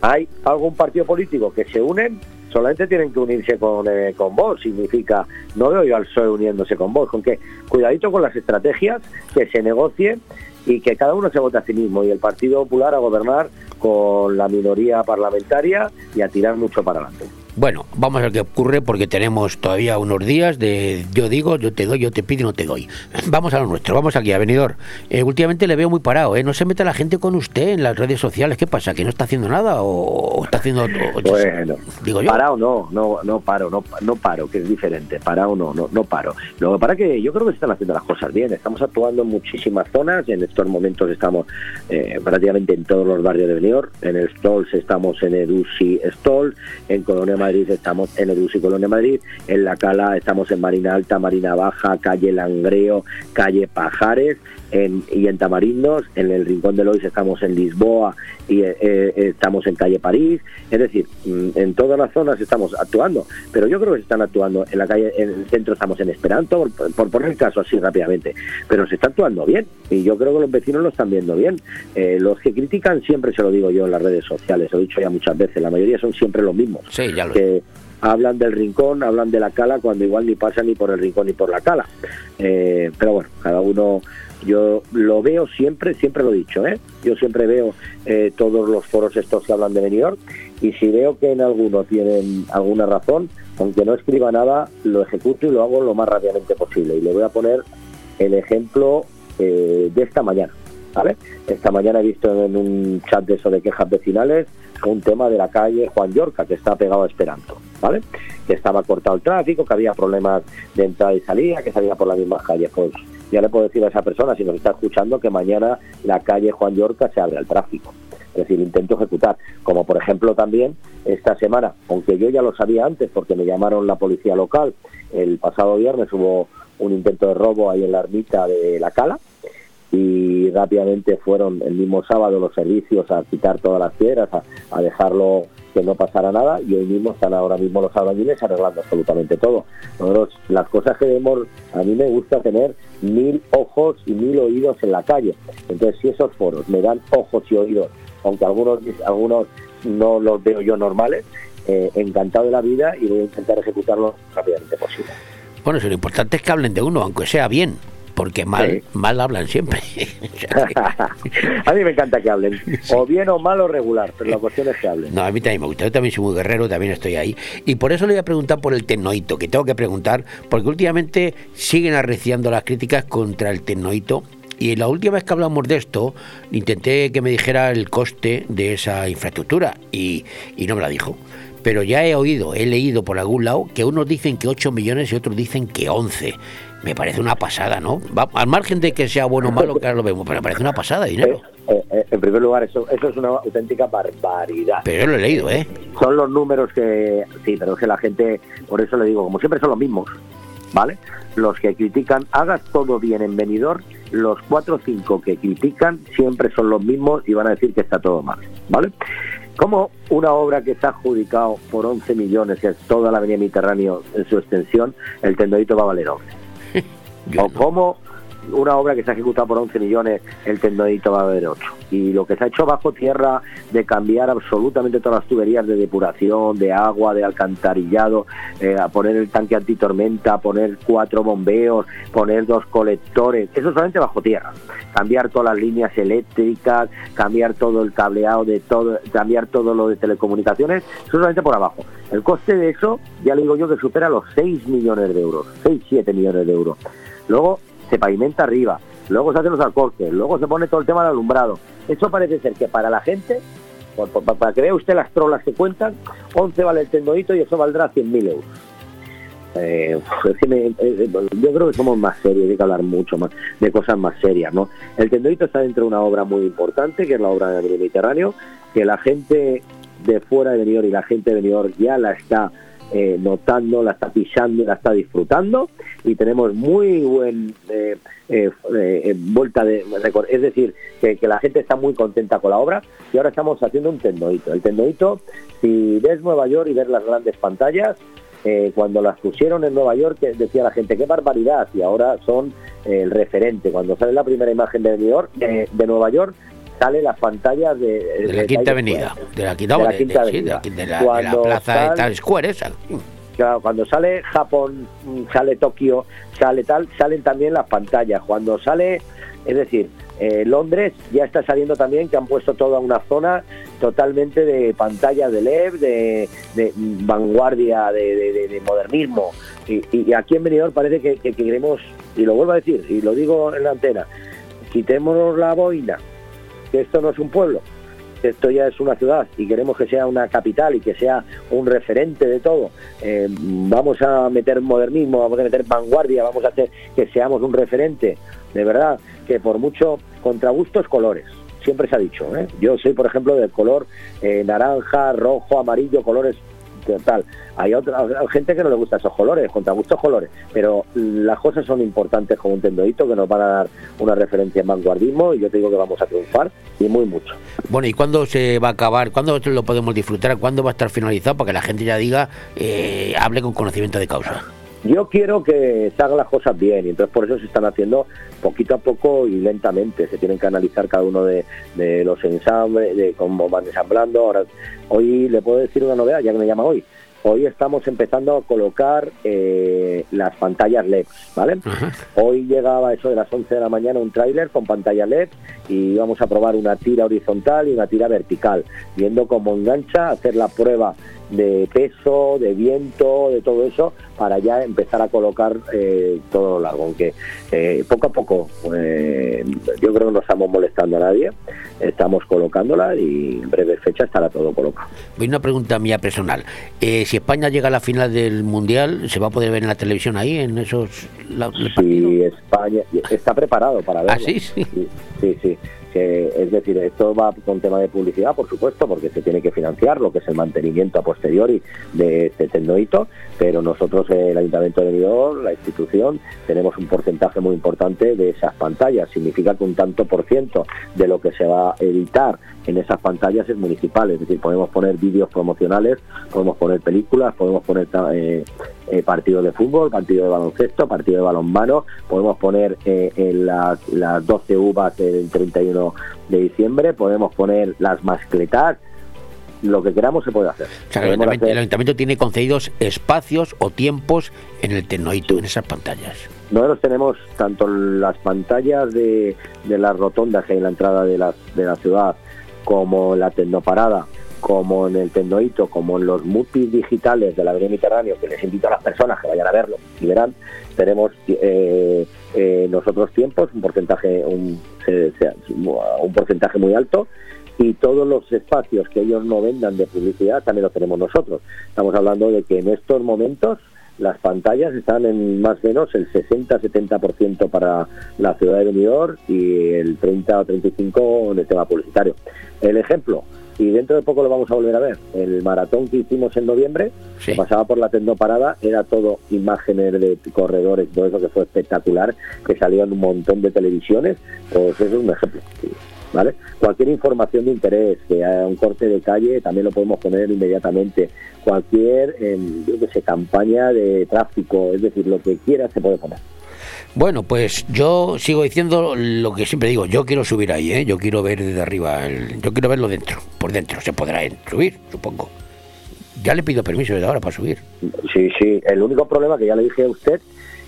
hay algún partido político que se unen, solamente tienen que unirse con, eh, con vos. Significa, no veo yo al PSOE uniéndose con vos, con que cuidadito con las estrategias, que se negocie y que cada uno se vote a sí mismo y el Partido Popular a gobernar con la minoría parlamentaria y a tirar mucho para adelante. Bueno, vamos a ver qué ocurre porque tenemos todavía unos días de yo digo, yo te doy, yo te pido y no te doy. Vamos a lo nuestro, vamos aquí a Benidorm. Eh, últimamente le veo muy parado, ¿eh? No se mete la gente con usted en las redes sociales. ¿Qué pasa? ¿Que no está haciendo nada o, está haciendo o- Bueno, digo yo? parado no, no, no paro, no, no paro, que es diferente, parado no, no, no paro. Lo que pasa es que yo creo que se están haciendo las cosas bien, estamos actuando en muchísimas zonas, en estos momentos estamos eh, prácticamente en todos los barrios de Benidorm, en el Stolls estamos en Edusi Stolls, en Colonia Madrid estamos en Edusi Colonia Madrid, en La Cala estamos en Marina Alta, Marina Baja, calle Langreo, calle Pajares, en, y en Tamarindos, en el Rincón de Lois estamos en Lisboa y eh, eh, estamos en calle París, es decir, mm, en todas las zonas estamos actuando, pero yo creo que se están actuando en la calle, en el centro estamos en Esperanto, por, por poner el caso así rápidamente, pero se está actuando bien y yo creo que los vecinos lo están viendo bien. Eh, los que critican siempre se lo digo yo en las redes sociales, lo he dicho ya muchas veces, la mayoría son siempre los mismos. Sí, ya lo que hablan del rincón, hablan de la cala, cuando igual ni pasa ni por el rincón ni por la cala. Eh, pero bueno, cada uno, yo lo veo siempre, siempre lo he dicho, ¿eh? yo siempre veo eh, todos los foros estos que hablan de Benidorm y si veo que en alguno tienen alguna razón, aunque no escriba nada, lo ejecuto y lo hago lo más rápidamente posible. Y le voy a poner el ejemplo eh, de esta mañana. ¿Vale? Esta mañana he visto en un chat de eso de quejas vecinales un tema de la calle Juan Yorca, que está pegado a Esperanto, ¿vale? Que estaba cortado el tráfico, que había problemas de entrada y salida, que salía por las mismas calles. Pues ya le puedo decir a esa persona, si nos está escuchando, que mañana la calle Juan Yorca se abre al tráfico. Es decir, intento ejecutar. Como por ejemplo también esta semana, aunque yo ya lo sabía antes porque me llamaron la policía local, el pasado viernes hubo un intento de robo ahí en la ermita de la Cala, y rápidamente fueron el mismo sábado los servicios a quitar todas las piedras, a, dejarlo que no pasara nada y hoy mismo están ahora mismo los albañiles arreglando absolutamente todo. Nosotros las cosas que vemos, a mí me gusta tener mil ojos y mil oídos en la calle. Entonces si esos foros me dan ojos y oídos, aunque algunos, algunos no los veo yo normales, eh, encantado de la vida y voy a intentar ejecutarlo rápidamente posible. Bueno, si lo importante es que hablen de uno, aunque sea bien. Porque mal, Sí. mal hablan siempre. a mí me encanta que hablen, o bien o mal o regular, pero la cuestión es que hablen. No, a mí también me gusta. Yo también soy muy guerrero, también estoy ahí. Y por eso le voy a preguntar por el tecnoito, que tengo que preguntar, porque últimamente siguen arreciando las críticas contra el tecnoito. Y la última vez que hablamos de esto, intenté que me dijera el coste de esa infraestructura y, y no me la dijo. Pero ya he oído, he leído por algún lado que unos dicen que 8 millones y otros dicen que 11. Me parece una pasada, ¿no? Va- al margen de que sea bueno o malo, que ahora lo vemos, pero me parece una pasada dinero. Eh, eh, en primer lugar, eso, eso es una auténtica barbaridad. Pero yo lo he leído, ¿eh? Son los números que, sí, pero es que la gente, por eso le digo, como siempre son los mismos, ¿vale? Los que critican, hagas todo bien en venidor, los cuatro o cinco que critican siempre son los mismos y van a decir que está todo mal, ¿vale? Como una obra que está adjudicado por 11 millones, que es toda la avenida Mediterráneo en su extensión, el tendodito va a valer 11. O como una obra que se ha ejecutado por 11 millones, el tendodito va a valer 8. Y lo que se ha hecho bajo tierra de cambiar absolutamente todas las tuberías de depuración, de agua, de alcantarillado, eh, a poner el tanque antitormenta, poner cuatro bombeos, poner dos colectores, eso solamente bajo tierra. Cambiar todas las líneas eléctricas, cambiar todo el cableado de todo, cambiar todo lo de telecomunicaciones, eso solamente por abajo. El coste de eso, ya le digo yo que supera los 6 millones de euros, 6, 7 millones de euros. Luego se pavimenta arriba, luego se hacen los alcorques, luego se pone todo el tema del alumbrado. Eso parece ser que para la gente, para que vea usted las trolas que cuentan, 11 vale el tendodito y eso valdrá 100.000 euros. Eh, me- eh, yo creo que somos más serios, hay que hablar mucho más de cosas más serias, ¿no? El tendodito está dentro de una obra muy importante, que es la obra del Mediterráneo, que la gente de fuera de Benidorm y la gente de Benidorm ya la está eh, notando, la está pisando, la está disfrutando y tenemos muy buen eh, eh, vuelta de récord. Es decir, que, la gente está muy contenta con la obra y ahora estamos haciendo un tendodito. El tendodito, si ves Nueva York y ves las grandes pantallas, cuando las pusieron en Nueva York decía la gente qué barbaridad y ahora son el referente. Cuando sale la primera imagen de New York, de Nueva York, sale las pantallas de, De la Quinta Avenida. De la Quinta, Avenida. de la, plaza de Times Square esa. Claro, cuando sale Japón, mm, sale Tokio, sale tal, salen también las pantallas. Cuando sale, es decir, eh, Londres ya está saliendo también que han puesto toda una zona totalmente de pantallas de LED, de, de, mm, vanguardia, de, de- de- de modernismo. Y, y aquí en Benidorm parece que, que queremos, y lo vuelvo a decir, y lo digo en la antena, quitémonos la boina, esto no es un pueblo, esto ya es una ciudad y queremos que sea una capital y que sea un referente de todo. Eh, vamos a meter modernismo, vamos a meter vanguardia, vamos a hacer que seamos un referente, de verdad, que por mucho contra gustos colores. Siempre se ha dicho, ¿eh? yo soy por ejemplo del color eh, naranja, rojo, amarillo, colores tal. Hay otra hay gente que no le gusta esos colores, contra gustos colores, pero las cosas son importantes como un tendodito que nos van a dar una referencia en vanguardismo y yo te digo que vamos a triunfar y muy mucho. Bueno, ¿y cuándo se va a acabar? ¿Cuándo lo podemos disfrutar? ¿Cuándo va a estar finalizado? Para que la gente ya diga, eh, hable con conocimiento de causa. Yo quiero que se hagan las cosas bien y entonces por eso se están haciendo poquito a poco y lentamente. Se tienen que analizar cada uno de, de los ensambles, de cómo van ensamblando. Ahora, hoy le puedo decir una novedad, ya que me llama hoy. Hoy estamos empezando a colocar eh, las pantallas LED, ¿vale? Hoy llegaba eso de las 11 de la mañana un tráiler con pantalla LED y vamos a probar una tira horizontal y una tira vertical, viendo cómo engancha, hacer la prueba de peso, de viento, de todo eso, para ya empezar a colocar eh, todo lo largo. Aunque eh, poco a poco, eh, yo creo que no estamos molestando a nadie, estamos colocándola y en breve fecha estará todo colocado. Voy una pregunta mía personal. Eh, si España llega a la final del Mundial, ¿se va a poder ver en la televisión ahí, en esos... la- España está preparado para verlo. ¿Ah, sí? Sí. Sí, sí. Es decir, esto va con tema de publicidad, por supuesto, porque se tiene que financiar lo que es el mantenimiento a posteriori de este tendonito, pero nosotros, eh, el Ayuntamiento de Benidorm, la institución, tenemos un porcentaje muy importante de esas pantallas. Significa que un tanto por ciento de lo que se va a editar en esas pantallas es municipal, es decir, podemos poner vídeos promocionales, podemos poner películas, podemos poner eh, eh, partidos de fútbol, partido de baloncesto, partido de balonmano, podemos poner eh, en las, las 12 uvas del 31 de diciembre, podemos poner las mascletas, lo que queramos se puede hacer. O sea, el ayuntamiento, hacer- el ayuntamiento tiene concedidos espacios o tiempos en el Tecnoito, en esas pantallas. Nosotros tenemos tanto las pantallas de, de las rotondas que hay en la entrada de la, de la ciudad, como la tecnoparada, como en el Tendoito, como en los multis digitales de la Avenida Mediterráneo, que les invito a las personas que vayan a verlo y verán, tenemos eh, eh, nosotros tiempos, un porcentaje, un, porcentaje muy alto, y todos los espacios que ellos no vendan de publicidad también lo tenemos nosotros. Estamos hablando de que en estos momentos las pantallas están en más o menos el 60-70% para la ciudad de Benidorm y el 30 o 35 en el tema publicitario. El ejemplo, y dentro de poco lo vamos a volver a ver, el maratón que hicimos en noviembre, que pasaba por la Parada, era todo imágenes de corredores, todo eso que fue espectacular, que salió en un montón de televisiones, pues eso es un ejemplo. ¿Vale? Cualquier información de interés, que haya un corte de calle, también lo podemos poner inmediatamente. Cualquier, em, yo qué sé, campaña de tráfico, es decir, lo que quiera se puede poner. Bueno, pues yo sigo diciendo lo que siempre digo, yo quiero subir ahí, ¿eh? yo quiero ver desde arriba, el- yo quiero verlo dentro, por dentro, se podrá subir, supongo. Ya le pido permiso desde ahora para subir. Sí, sí, el único problema que ya le dije a usted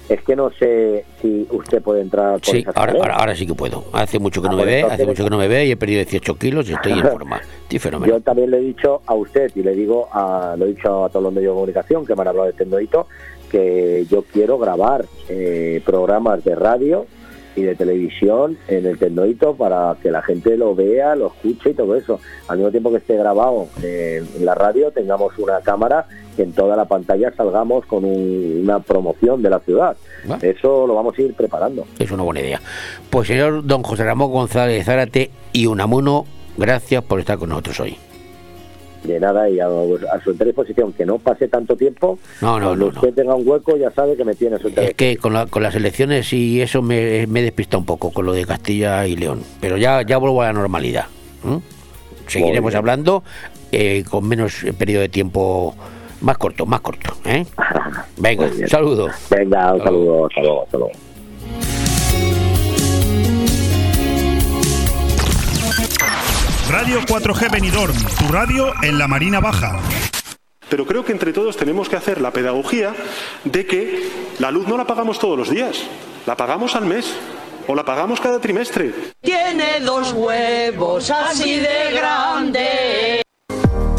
es que no sé si usted puede entrar por Sí, ahora, ahora, ahora sí que puedo. Hace mucho que Ah, no me pues ve, hace mucho que no me ve y he perdido 18 kilos y estoy en forma. Estoy fenomenal. Yo también le he dicho a usted y le digo a, lo he dicho a todos los medios de comunicación que me han hablado de Tendoito que yo quiero grabar eh, programas de radio y de televisión en el Tendoito para que la gente lo vea, lo escuche y todo eso. Al mismo tiempo que esté grabado eh, en la radio, tengamos una cámara que en toda la pantalla salgamos con un- una promoción de la ciudad. Eso lo vamos a ir preparando. Es una buena idea. Pues señor don José Ramón González Zárate y Unamuno, gracias por estar con nosotros hoy. De nada y a, a su entera disposición, que no pase tanto tiempo. No, no, Cuando no, usted tenga un hueco, ya sabe que me tiene a su entera Es que con, la- con las elecciones y eso me, me despista un poco con lo de Castilla y León. Pero ya, ya vuelvo a la normalidad. Seguiremos Muy hablando eh, con menos periodo de tiempo más corto, más corto. ¿eh? Venga, bien. saludo. Venga, un saludo, hasta luego, hasta luego. Radio 4G Benidorm, tu radio en la Marina Baja. Pero creo que entre todos tenemos que hacer la pedagogía de que la luz no la pagamos todos los días, la pagamos al mes o la pagamos cada trimestre. Tiene dos huevos así de grandes.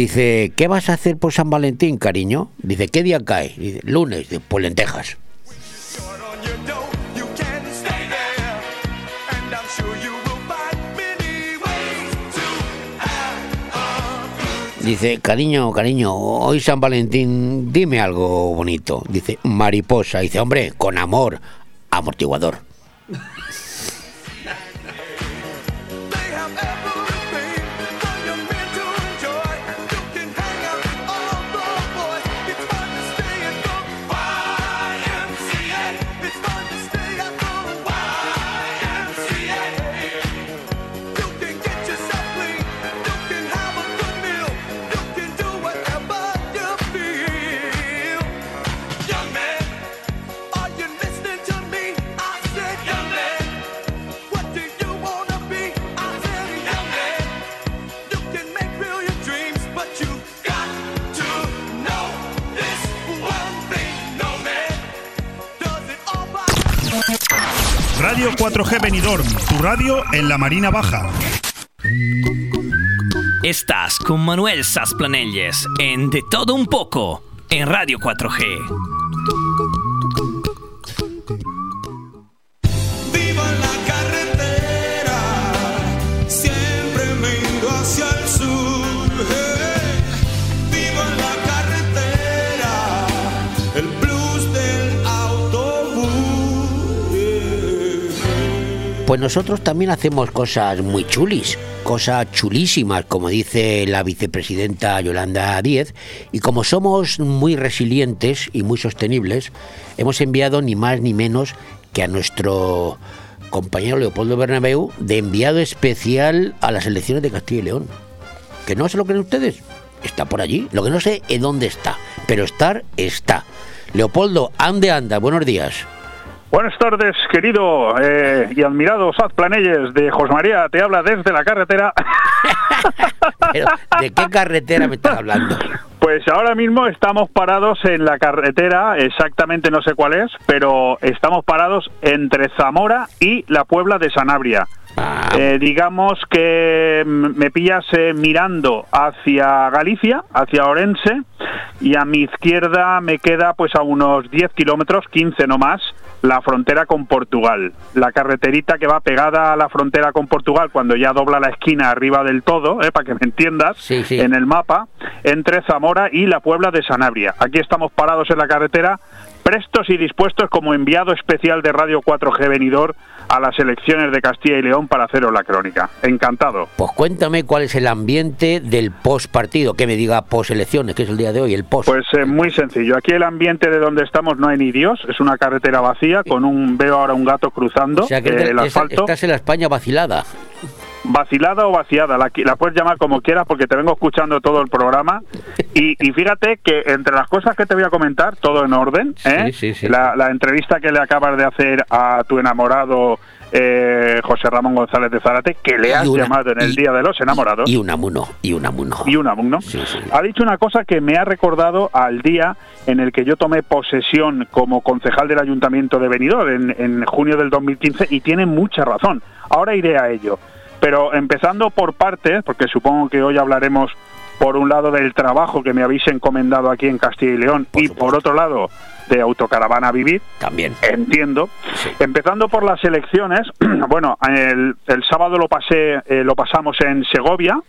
Dice, ¿qué vas a hacer por San Valentín, cariño? Dice, ¿qué día cae? Dice, lunes, pues lentejas. Dice, cariño, cariño, hoy San Valentín, dime algo bonito. Dice, mariposa. Dice, hombre, con amor, amortiguador. Radio 4G Benidorm, tu radio en la Marina Baja. Estás con Manuel Sasplanelles en De Todo Un Poco en Radio 4G. Pues nosotros también hacemos cosas muy chulis, cosas chulísimas, como dice la vicepresidenta Yolanda Díez, y como somos muy resilientes y muy sostenibles, hemos enviado ni más ni menos que a nuestro compañero Leopoldo Bernabeu de enviado especial a las elecciones de Castilla y León. Que no se lo creen ustedes, está por allí. Lo que no sé es dónde está, pero estar está. Leopoldo, ande anda, buenos días. Buenas tardes, querido eh, y admirado Saz Planelles de José María. Te habla desde la carretera. Pero, ¿De qué carretera me estás hablando? Pues ahora mismo estamos parados en la carretera, exactamente no sé cuál es, pero estamos parados entre Zamora y la Puebla de Sanabria. Eh, digamos que me pillas eh, mirando hacia Galicia, hacia Orense, y a mi izquierda me queda pues a unos 10 kilómetros, 15 no más, la frontera con Portugal. La carreterita que va pegada a la frontera con Portugal cuando ya dobla la esquina arriba del todo, eh, para que me entiendas, en el mapa, entre Zamora y la Puebla de Sanabria. Aquí estamos parados en la carretera, prestos y dispuestos como enviado especial de Radio 4G Venidor a las elecciones de Castilla y León para haceros la crónica. Encantado. Pues cuéntame cuál es el ambiente del post partido, que me diga post elecciones, que es el día de hoy, el post. Pues eh, muy sencillo. Aquí el ambiente de donde estamos no hay ni Dios. Es una carretera vacía con un veo ahora un gato cruzando o sea que eh, el asfalto. estás en la España vacilada. Vacilada o vaciada, la, la puedes llamar como quieras porque te vengo escuchando todo el programa. Y, y fíjate que entre las cosas que te voy a comentar, todo en orden, ¿eh? Sí, sí, sí. La, la entrevista que le acabas de hacer a tu enamorado eh, José Ramón González de Zárate, que le has una- llamado en el y- Día de los Enamorados. Y un amuno, y un amuno. y un alumno, ha dicho una cosa que me ha recordado al día en el que yo tomé posesión como concejal del Ayuntamiento de Benidorm en, en junio del 2015 y tiene mucha razón. Ahora iré a ello. Pero empezando por partes, porque supongo que hoy hablaremos por un lado del trabajo que me habéis encomendado aquí en Castilla y León y por otro lado de Autocaravana Vivir. También. Entiendo. Empezando por las elecciones, bueno, el, el sábado lo pasé, eh, lo pasamos en Segovia,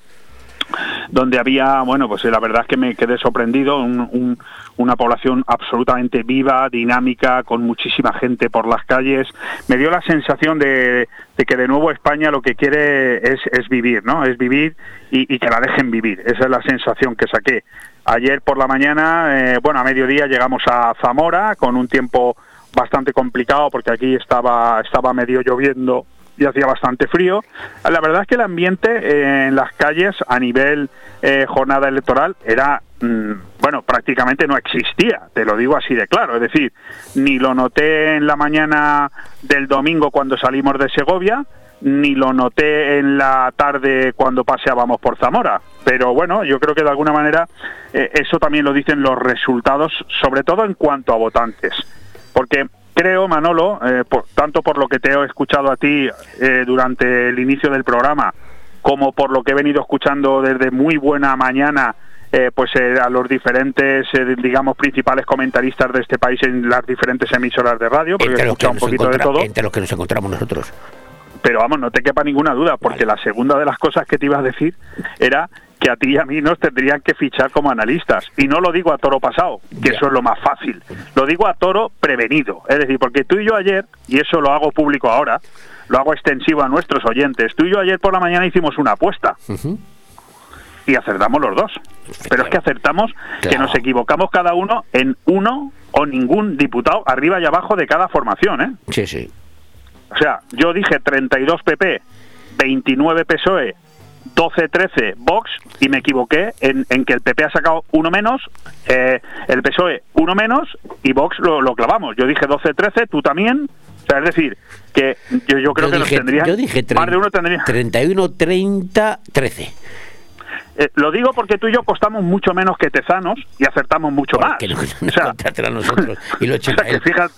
donde había, bueno, pues la verdad es que me quedé sorprendido, un- un- una población absolutamente viva, dinámica, con muchísima gente por las calles. Me dio la sensación de, que de nuevo España lo que quiere es, vivir, ¿no? Es vivir y, y que la dejen vivir. Esa es la sensación que saqué. Ayer por la mañana, eh, bueno, a mediodía llegamos a Zamora con un tiempo bastante complicado porque aquí estaba, estaba medio lloviendo y hacía bastante frío. La verdad es que el ambiente eh, en las calles a nivel eh, jornada electoral era, mm, bueno, prácticamente no existía, te lo digo así de claro. Es decir, ni lo noté en la mañana del domingo cuando salimos de Segovia, ni lo noté en la tarde cuando paseábamos por Zamora. Pero bueno, yo creo que de alguna manera eh, eso también lo dicen los resultados, sobre todo en cuanto a votantes. Porque creo, Manolo, eh, por- tanto por lo que te he escuchado a ti eh, durante el inicio del programa, como por lo que he venido escuchando desde muy buena mañana eh, pues eh, a los diferentes, digamos, principales comentaristas de este país en las diferentes emisoras de radio, porque he Entre que escuchado un poquito de todo. entre los que nos encontramos nosotros. Pero vamos, no te quepa ninguna duda, porque la segunda de las cosas que te iba a decir era que a ti y a mí nos tendrían que fichar como analistas. Y no lo digo a toro pasado, que eso es lo más fácil. Lo digo a toro prevenido. Es decir, porque tú y yo ayer, y eso lo hago público ahora, lo hago extensivo a nuestros oyentes, tú y yo ayer por la mañana hicimos una apuesta. Y acertamos los dos. Pero es que acertamos que nos equivocamos cada uno en uno o ningún diputado arriba y abajo de cada formación, ¿eh? Sí, sí. O sea, yo dije 32 PP, 29 PSOE, 12, 13 Vox y me equivoqué en, en que el PP ha sacado uno menos, eh, el PSOE uno menos y Vox lo, lo clavamos. Yo dije 12, 13, tú también. O sea, es decir, que yo, yo creo Yo que dije- nos tendrían... yo dije más de uno tendría... 31, 30, 13. Eh, lo digo porque tú y yo costamos mucho menos que Tezanos y acertamos mucho más. Que no, O sea, nosotros y lo o sea, que fíjate,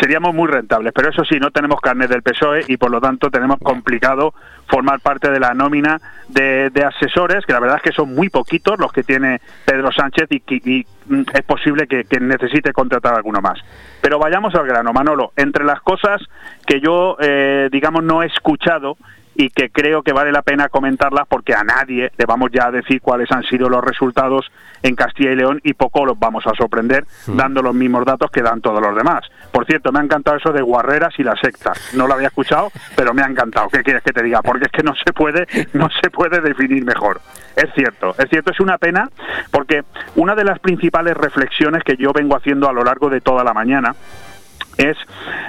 seríamos muy rentables, pero eso sí, no tenemos carnet del PSOE y por lo tanto tenemos complicado formar parte de la nómina de, asesores, que la verdad es que son muy poquitos los que tiene Pedro Sánchez y, mm, es posible que, que necesite contratar alguno más. Pero vayamos al grano, Manolo. Entre las cosas que yo, eh, digamos, no he escuchado y que creo que vale la pena comentarlas porque a nadie le vamos ya a decir cuáles han sido los resultados en Castilla y León y poco los vamos a sorprender dando los mismos datos que dan todos los demás. Por cierto, me ha encantado eso de Guarreras y la secta. No lo había escuchado, pero me ha encantado. ¿Qué quieres que te diga? Porque es que no se puede, no se puede definir mejor. Es cierto, es cierto, es una pena porque una de las principales reflexiones que yo vengo haciendo a lo largo de toda la mañana es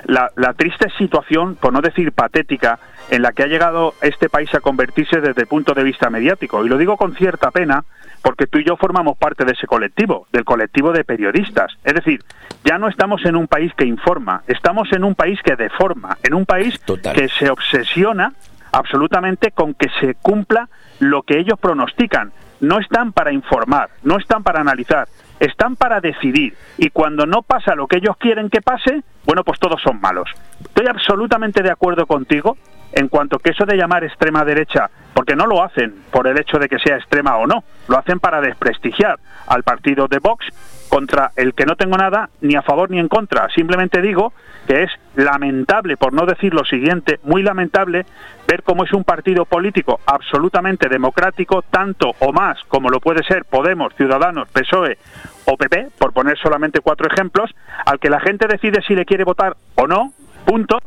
la, la triste situación, por no decir patética, en la que ha llegado este país a convertirse desde el punto de vista mediático. Y lo digo con cierta pena porque tú y yo formamos parte de ese colectivo, del colectivo de periodistas. Es decir, ya no estamos en un país que informa, estamos en un país que deforma, en un país que se obsesiona absolutamente con que se cumpla lo que ellos pronostican. No están para informar, no están para analizar, están para decidir. Y cuando no pasa lo que ellos quieren que pase, bueno, pues todos son malos. Estoy absolutamente de acuerdo contigo en cuanto que eso de llamar extrema derecha, porque no lo hacen por el hecho de que sea extrema o no, lo hacen para desprestigiar al partido de Vox contra el que no tengo nada ni a favor ni en contra. Simplemente digo que es lamentable, por no decir lo siguiente, muy lamentable ver cómo es un partido político absolutamente democrático, tanto o más como lo puede ser Podemos, Ciudadanos, PSOE o PP, por poner solamente cuatro ejemplos, al que la gente decide si le quiere votar o no, punto,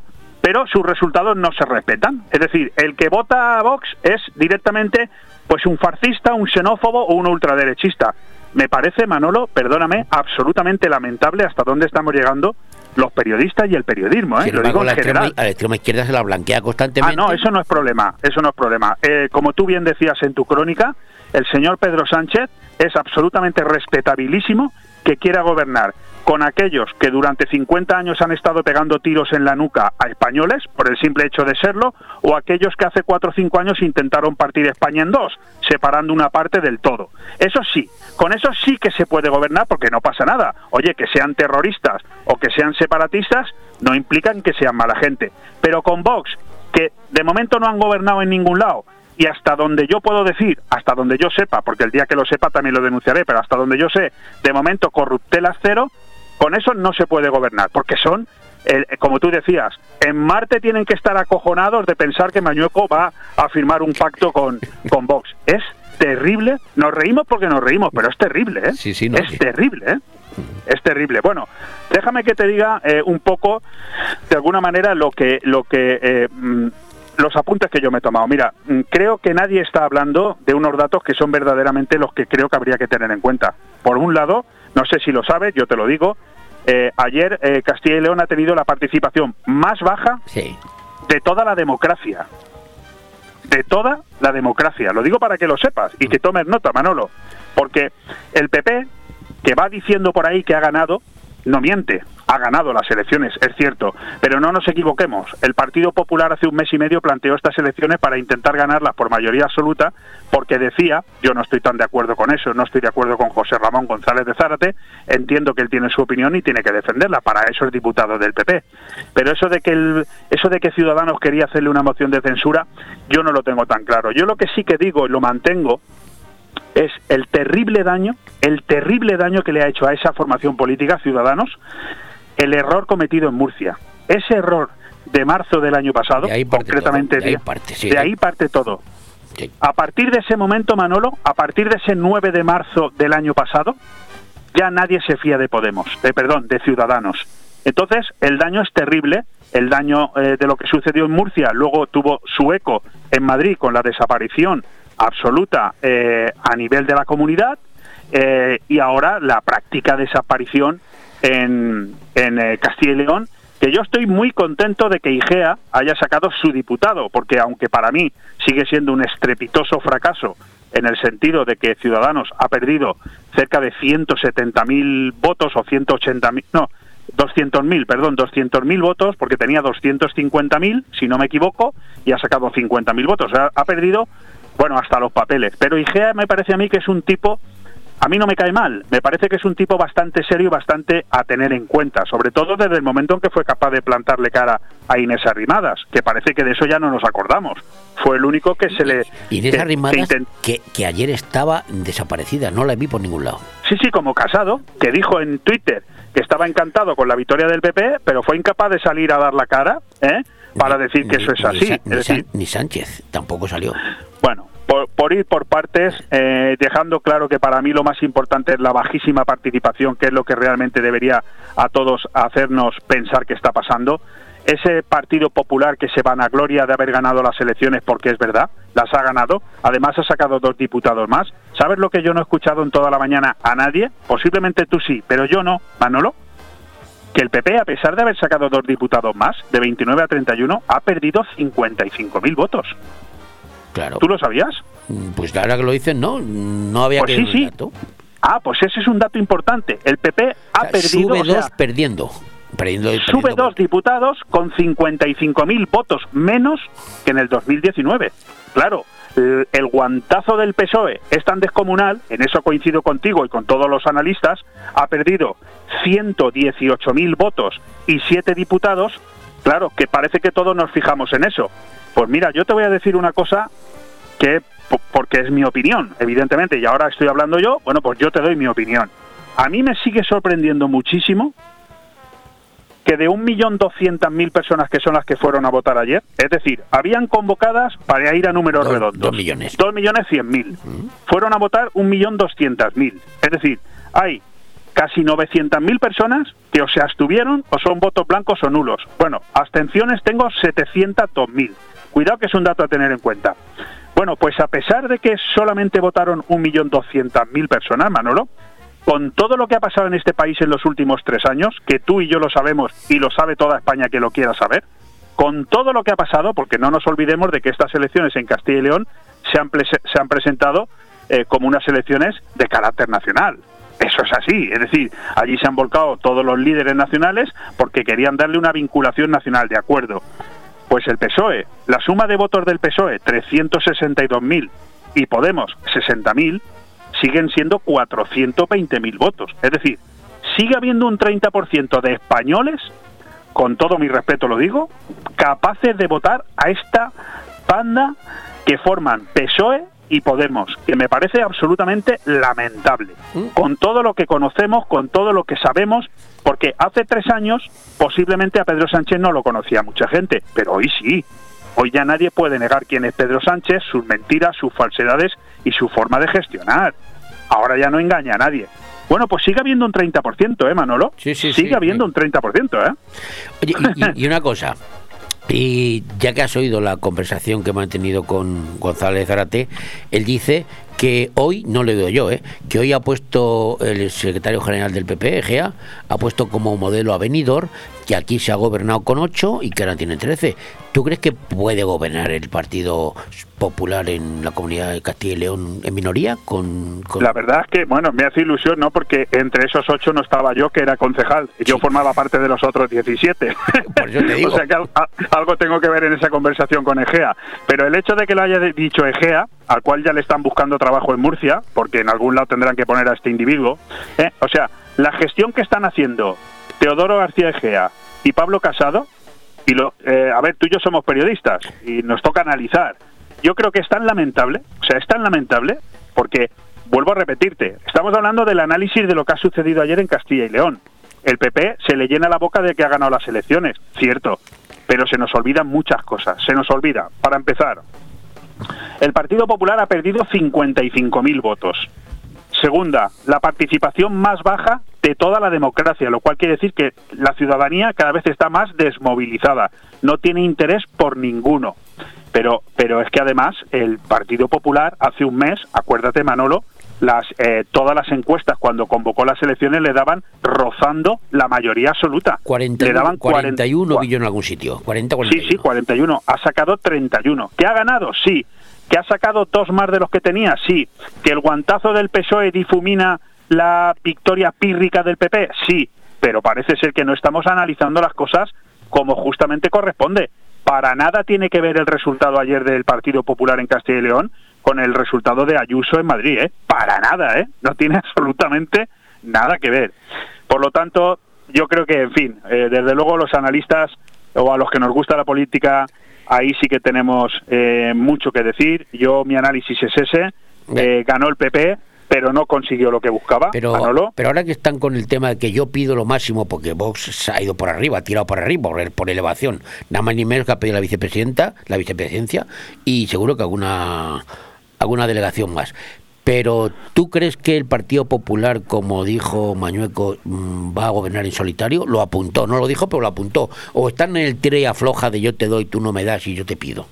pero sus resultados no se respetan. Es decir, el que vota a Vox es directamente pues un fascista, un xenófobo o un ultraderechista. Me parece, Manolo, perdóname, absolutamente lamentable hasta dónde estamos llegando los periodistas y el periodismo. ¿eh? Sin Lo digo en la extrema, general. a la extrema izquierda se la blanquea constantemente. Ah, no, eso no es problema, eso no es problema. Eh, como tú bien decías en tu crónica, el señor Pedro Sánchez es absolutamente respetabilísimo que quiera gobernar con aquellos que durante 50 años han estado pegando tiros en la nuca a españoles por el simple hecho de serlo, o aquellos que hace 4 o 5 años intentaron partir España en dos, separando una parte del todo. Eso sí, con eso sí que se puede gobernar porque no pasa nada. Oye, que sean terroristas o que sean separatistas no implican que sean mala gente. Pero con Vox, que de momento no han gobernado en ningún lado, y hasta donde yo puedo decir, hasta donde yo sepa, porque el día que lo sepa también lo denunciaré, pero hasta donde yo sé, de momento corruptelas cero, con eso no se puede gobernar, porque son, eh, como tú decías, en Marte tienen que estar acojonados de pensar que Mañueco va a firmar un pacto con, con Vox. Es terrible, nos reímos porque nos reímos, pero es terrible, ¿eh? no, es sí. terrible, ¿eh? Es terrible. Bueno, déjame que te diga eh, un poco, de alguna manera, lo que, lo que eh, mm, los apuntes que yo me he tomado. Mira, mm, creo que nadie está hablando de unos datos que son verdaderamente los que creo que habría que tener en cuenta. Por un lado, no sé si lo sabes, yo te lo digo, eh, ayer eh, Castilla y León ha tenido la participación más baja de toda la democracia. De toda la democracia. Lo digo para que lo sepas y que tomes nota, Manolo. Porque el PP, que va diciendo por ahí que ha ganado, no miente, ha ganado las elecciones, es cierto, pero no nos equivoquemos. El Partido Popular hace un mes y medio planteó estas elecciones para intentar ganarlas por mayoría absoluta, porque decía, yo no estoy tan de acuerdo con eso, no estoy de acuerdo con José Ramón González de Zárate, entiendo que él tiene su opinión y tiene que defenderla, para eso es diputado del PP. Pero eso de que el, eso de que Ciudadanos quería hacerle una moción de censura, yo no lo tengo tan claro. Yo lo que sí que digo y lo mantengo es el terrible daño, el terrible daño que le ha hecho a esa formación política, Ciudadanos, el error cometido en Murcia. Ese error de marzo del año pasado, concretamente todo, de ahí parte, sí, de de- ahí parte todo. A partir de ese momento, Manolo, a partir de ese 9 de marzo del año pasado, ya nadie se fía de Podemos, de perdón, de Ciudadanos. Entonces, el daño es terrible, el daño eh, de lo que sucedió en Murcia, luego tuvo su eco en Madrid con la desaparición absoluta eh, a nivel de la comunidad eh, y ahora la práctica desaparición en, en eh, Castilla y León, que yo estoy muy contento de que IGEA haya sacado su diputado, porque aunque para mí sigue siendo un estrepitoso fracaso en el sentido de que Ciudadanos ha perdido cerca de 170.000 votos o 180.000, no, 200.000, perdón, 200.000 votos, porque tenía 250.000, si no me equivoco, y ha sacado 50.000 votos. Ha perdido, bueno, hasta los papeles. Pero IGEA me parece a mí que es un tipo a mí no me cae mal, me parece que es un tipo bastante serio y bastante a tener en cuenta, sobre todo desde el momento en que fue capaz de plantarle cara a Inés Arrimadas, que parece que de eso ya no nos acordamos. Fue el único que se le... Inés que- Arrimadas, que ayer estaba desaparecida, no la vi por ningún lado. Sí, sí, como Casado, que dijo en Twitter que estaba encantado con la victoria del PP, pero fue incapaz de salir a dar la cara, ¿eh? Para decir que eso es así. Es ni, decir, ni Sánchez tampoco salió. Bueno, por, por ir por partes, eh, dejando claro que para mí lo más importante es la bajísima participación, que es lo que realmente debería a todos hacernos pensar que está pasando. Ese Partido Popular que se vanagloria de haber ganado las elecciones, porque es verdad, las ha ganado, además ha sacado dos diputados más. ¿Sabes lo que yo no he escuchado en toda la mañana a nadie? Posiblemente tú sí, pero yo no, Manolo que el PP, a pesar de haber sacado dos diputados más, de 29 a 31, ha perdido 55.000 votos. Claro. ¿Tú lo sabías? Pues ahora que lo dicen, no, no había Pues que sí, sí. Ah, pues ese es un dato importante. El PP ha perdido, Sube o sea, dos perdiendo. Perdiendo, sube dos diputados con 55.000 votos menos que en el 2019. Claro, el, guantazo del PSOE es tan descomunal, en eso coincido contigo y con todos los analistas, ha perdido 118.000 votos y 7 diputados, claro, que parece que todos nos fijamos en eso. Pues mira, yo te voy a decir una cosa que po- porque es mi opinión, evidentemente, y ahora estoy hablando yo, bueno, pues yo te doy mi opinión. A mí me sigue sorprendiendo muchísimo que de 1.200.000 personas que son las que fueron a votar ayer, es decir, habían convocadas para ir a números redondos. dos millones. 2.100.000. Fueron a votar 1.200.000. Es decir, hay casi 900.000 personas que o se abstuvieron o son votos blancos o nulos. Bueno, abstenciones tengo 702.000. Cuidado que es un dato a tener en cuenta. Bueno, pues a pesar de que solamente votaron 1.200.000 personas, Manolo, con todo lo que ha pasado en este país en los últimos tres años, que tú y yo lo sabemos y lo sabe toda España que lo quiera saber, con todo lo que ha pasado, porque no nos olvidemos de que estas elecciones en Castilla y León se han, se han presentado eh, como unas elecciones de carácter nacional. Eso es así, es decir, allí se han volcado todos los líderes nacionales porque querían darle una vinculación nacional, de acuerdo. Pues el PSOE, la suma de votos del PSOE, 362.000, y Podemos, 60.000, siguen siendo 420.000 votos. Es decir, sigue habiendo un 30% de españoles, con todo mi respeto lo digo, capaces de votar a esta banda que forman PSOE y Podemos, que me parece absolutamente lamentable. Con todo lo que conocemos, con todo lo que sabemos, porque hace tres años posiblemente a Pedro Sánchez no lo conocía mucha gente, pero hoy sí. Hoy ya nadie puede negar quién es Pedro Sánchez, sus mentiras, sus falsedades y su forma de gestionar. Ahora ya no engaña a nadie. Bueno, pues sigue habiendo un 30%, ¿eh, Manolo? Sí, sí, sigue sí, habiendo un 30%, ¿eh? Oye, y, y- y una cosa, y ya que has oído la conversación que he mantenido con González Zarate, él dice que hoy, no le digo yo, ¿eh? que hoy ha puesto el secretario general del PP, GEA, ha puesto como modelo a Benidorm, que aquí se ha gobernado con 8 y que ahora tiene 13. ¿Tú crees que puede gobernar el Partido Popular en la comunidad de Castilla y León en minoría? Con, con- La verdad es que, bueno, me hace ilusión, ¿no? Porque entre esos ocho no estaba yo, que era concejal. Yo formaba parte de los otros 17. Por eso te digo. o sea que algo tengo que ver en esa conversación con Egea. Pero el hecho de que lo haya dicho Egea, al cual ya le están buscando trabajo en Murcia, porque en algún lado tendrán que poner a este individuo, ¿eh? o sea, la gestión que están haciendo Teodoro García Egea y Pablo Casado, y lo, eh, a ver, tú y yo somos periodistas y nos toca analizar. Yo creo que es tan lamentable, o sea, es tan lamentable porque vuelvo a repetirte, estamos hablando del análisis de lo que ha sucedido ayer en Castilla y León. El PP se le llena la boca de que ha ganado las elecciones, cierto, pero se nos olvidan muchas cosas. Se nos olvida, para empezar, el Partido Popular ha perdido 55.000 votos. Segunda, la participación más baja de toda la democracia, lo cual quiere decir que la ciudadanía cada vez está más desmovilizada, no tiene interés por ninguno. Pero, pero es que además el Partido Popular hace un mes, acuérdate Manolo, las, eh, todas las encuestas cuando convocó las elecciones le daban rozando la mayoría absoluta. 41, le daban 41 vi yo en algún sitio. 40, 41. Sí, sí, 41. Ha sacado 31. ¿Que ha ganado? Sí. ¿Que ha sacado dos más de los que tenía? Sí. ¿Que el guantazo del PSOE difumina la victoria pírrica del PP? Sí. Pero parece ser que no estamos analizando las cosas como justamente corresponde. Para nada tiene que ver el resultado ayer del Partido Popular en Castilla y León con el resultado de Ayuso en Madrid, ¿eh? Para nada, ¿eh? No tiene absolutamente nada que ver. Por lo tanto, yo creo que, en fin, eh, desde luego los analistas o a los que nos gusta la política, ahí sí que tenemos eh, mucho que decir. Yo, mi análisis es ese. Eh, ganó el PP, pero no consiguió lo que buscaba. Pero, Manolo. pero ahora que están con el tema de que yo pido lo máximo, porque Vox se ha ido por arriba, ha tirado por arriba, por, por elevación, nada más ni menos que ha pedido la vicepresidenta, la vicepresidencia, y seguro que alguna, alguna delegación más. Pero ¿tú crees que el Partido Popular, como dijo Mañueco, mm, va a gobernar en solitario? Lo apuntó, no lo dijo, pero lo apuntó. ¿O están en el tira y afloja de yo te doy, tú no me das y yo te pido?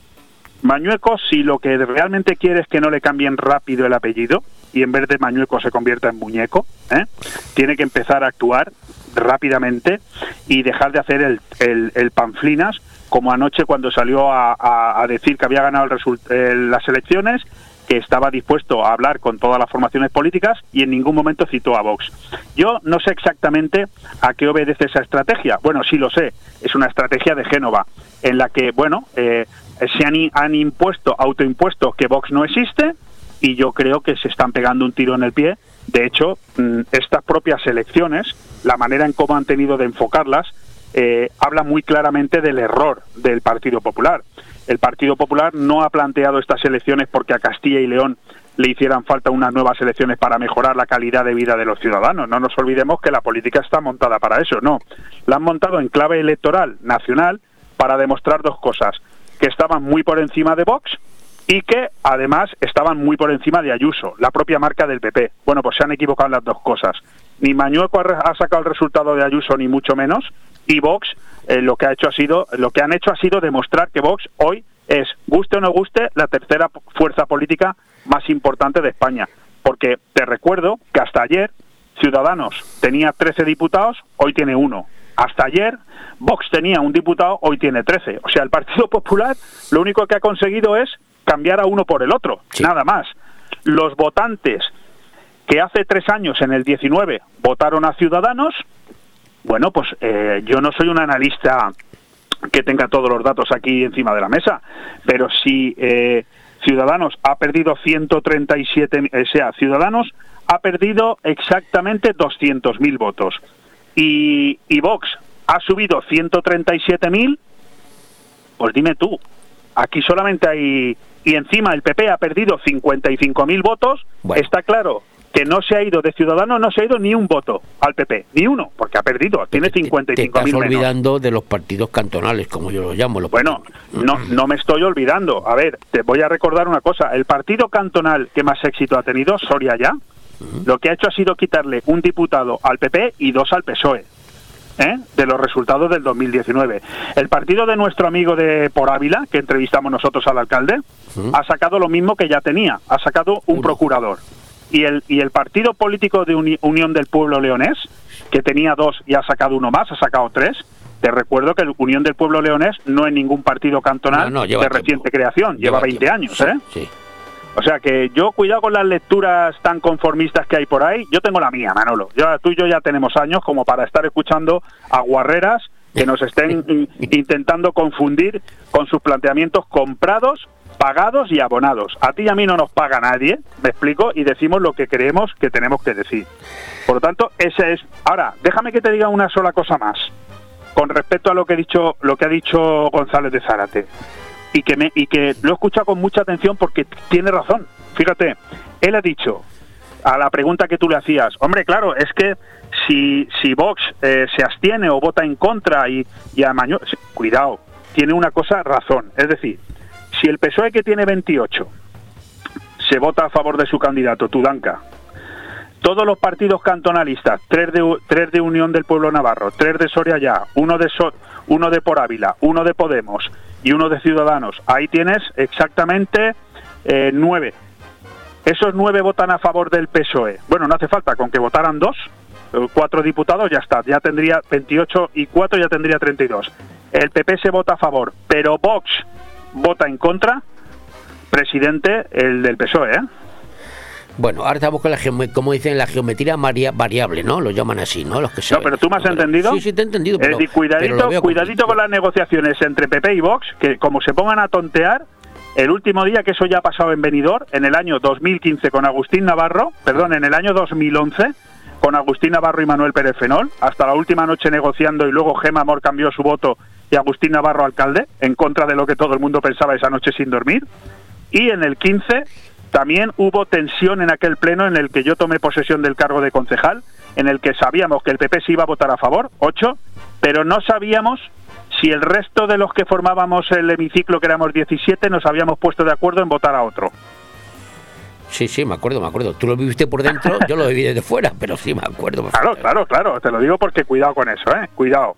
Mañueco, si lo que realmente quiere es que no le cambien rápido el apellido y en vez de Mañueco se convierta en muñeco, ¿eh? tiene que empezar a actuar rápidamente y dejar de hacer el, el- el panflinas como anoche cuando salió a, decir que había ganado el las elecciones, que estaba dispuesto a hablar con todas las formaciones políticas y en ningún momento citó a Vox. Yo no sé exactamente a qué obedece esa estrategia. Bueno, sí lo sé, es una estrategia de Génova, en la que, bueno, eh, se han, impuesto, autoimpuesto que Vox no existe y yo creo que se están pegando un tiro en el pie. De hecho, mm, estas propias elecciones, la manera en cómo han tenido de enfocarlas, eh, habla muy claramente del error del Partido Popular. El Partido Popular no ha planteado estas elecciones porque a Castilla y León le hicieran falta unas nuevas elecciones para mejorar la calidad de vida de los ciudadanos. No nos olvidemos que la política está montada para eso, no. La han montado en clave electoral nacional para demostrar dos cosas, que estaban muy por encima de Vox y que además estaban muy por encima de Ayuso, la propia marca del PP. Bueno, pues se han equivocado en las dos cosas. Ni Mañueco ha, sacado el resultado de Ayuso ni mucho menos y Vox eh, lo que ha hecho ha sido lo que han hecho ha sido demostrar que Vox hoy es guste o no guste la tercera fuerza política más importante de España, porque te recuerdo que hasta ayer Ciudadanos tenía 13 diputados, hoy tiene uno. Hasta ayer Vox tenía un diputado, hoy tiene 13. O sea, el Partido Popular lo único que ha conseguido es cambiar a uno por el otro, nada más. Los votantes que hace tres años, en el 19, votaron a Ciudadanos, bueno, pues eh, yo no soy un analista que tenga todos los datos aquí encima de la mesa, pero si eh, Ciudadanos ha perdido 137, o sea, Ciudadanos ha perdido exactamente 200.000 votos. Y, y Vox ha subido 137.000, pues dime tú, aquí solamente hay y encima el PP ha perdido 55.000 votos, está claro que no se ha ido de Ciudadanos, no se ha ido ni un voto al PP, ni uno, porque ha perdido, tiene Te 55.000 estás menos. olvidando de los partidos cantonales, como yo los llamo. Los Bueno, no, no me estoy olvidando. A ver, te voy a recordar una cosa. El partido cantonal que más éxito ha tenido, Soria ya, lo que ha hecho ha sido quitarle un diputado al PP y dos al PSOE. ¿eh? de los resultados del 2019. El partido de nuestro amigo de Por Ávila, que entrevistamos nosotros al alcalde, ha sacado lo mismo que ya tenía, ha sacado un procurador. Y el, y el partido político de Uni- Unión del Pueblo Leonés, que tenía dos y ha sacado uno más, ha sacado tres, te recuerdo que el Unión del Pueblo Leonés no es ningún partido cantonal No, no, lleva de tiempo. reciente creación, lleva, Lleva 20 tiempo. años, ¿eh? Sí. O sea que yo, cuidado con las lecturas tan conformistas que hay por ahí. Yo tengo la mía, Manolo. Yo, tú y yo ya tenemos años como para estar escuchando a guarreras que nos estén in- intentando confundir con sus planteamientos comprados, pagados y abonados. A ti y a mí no nos paga nadie, me explico, y decimos lo que creemos que tenemos que decir. Por lo tanto, ese es. Ahora, déjame que te diga una sola cosa más con respecto a lo que he dicho, lo que ha dicho González de Zárate y que me, y que lo he escuchado con mucha atención porque tiene razón. Fíjate, él ha dicho a la pregunta que tú le hacías, hombre, claro, es que si, si Vox eh, se abstiene o vota en contra y, y a Maño- cuidado, tiene una cosa razón. Es decir, si el PSOE que tiene 28 se vota a favor de su candidato, Tudanca, todos los partidos cantonalistas, tres de, tres de Unión del Pueblo Navarro, tres de Soria Ya, uno de, So- uno de Por Ávila, uno de Podemos y uno de Ciudadanos, ahí tienes exactamente eh, nueve. Esos nueve votan a favor del PSOE. Bueno, no hace falta, con que votaran dos, eh, cuatro diputados, ya está. Ya tendría 28 y 4, ya tendría 32. El PP se vota a favor, pero Vox vota en contra. Presidente, el del PSOE, ¿eh? Bueno, ahora estamos con la como dicen, la geometría maria- variable, ¿no? Lo llaman así, ¿no? Los que No, saben. pero tú me has entendido. Sí, sí, te he entendido. Es Pero, decir, pero cuidadito, cuidadito con las negociaciones entre PP y Vox, que como se pongan a tontear, el último día, que eso ya ha pasado en Benidorm, en el año 2015 con Agustín Navarro, perdón, en el año 2011 con Agustín Navarro y Manuel Pérez Fenol, hasta la última noche negociando y luego Gema Amor cambió su voto y Agustín Navarro alcalde, en contra de lo que todo el mundo pensaba esa noche sin dormir. Y en el 15 también hubo tensión en aquel pleno en el que yo tomé posesión del cargo de concejal, en el que sabíamos que el PP se iba a votar a favor, 8, pero no sabíamos si el resto de los que formábamos el hemiciclo, que éramos 17, nos habíamos puesto de acuerdo en votar a otro. Sí, sí, me acuerdo, me acuerdo. Tú lo viviste por dentro, yo lo viví desde fuera, pero sí me acuerdo. Claro, claro, claro, te lo digo porque cuidado con eso, ¿eh? Cuidado.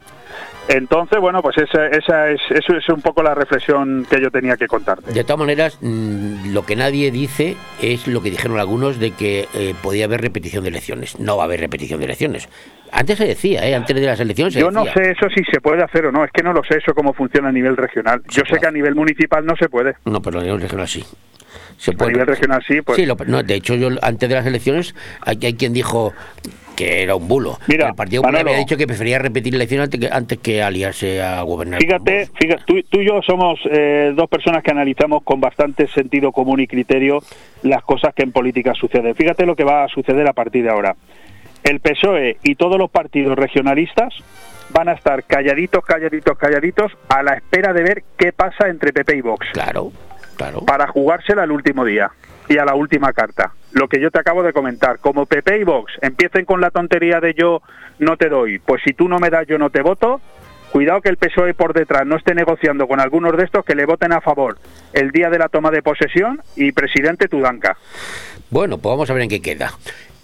Entonces, bueno, pues esa, esa es, eso es un poco la reflexión que yo tenía que contarte. De todas maneras, mm, lo que nadie dice es lo que dijeron algunos de que eh, podía haber repetición de elecciones. No va a haber repetición de elecciones. Antes se decía, ¿eh? Antes de las elecciones se Yo no sé eso si se puede hacer o no, es que no lo sé eso cómo funciona a nivel regional. Yo sé que a nivel municipal no se puede. No, pero a nivel regional sí. Se A nivel regional sí, pues. Sí, lo- no, de hecho, yo antes de las elecciones, hay, hay quien dijo que era un bulo. Mira, el Partido Popular había dicho que prefería repetir elecciones antes que, antes que aliarse a gobernar. Fíjate, fíjate tú, tú y yo somos eh, dos personas que analizamos con bastante sentido común y criterio las cosas que en política suceden. Fíjate lo que va a suceder a partir de ahora. El PSOE y todos los partidos regionalistas van a estar calladitos, calladitos, calladitos a la espera de ver qué pasa entre PP y Vox. Claro, claro. Para jugársela al último día y a la última carta. Lo que yo te acabo de comentar, como PP y Vox empiecen con la tontería de yo no te doy, pues si tú no me das yo no te voto, cuidado que el PSOE por detrás no esté negociando con algunos de estos que le voten a favor el día de la toma de posesión y presidente Tudanca. Bueno, pues vamos a ver en qué queda.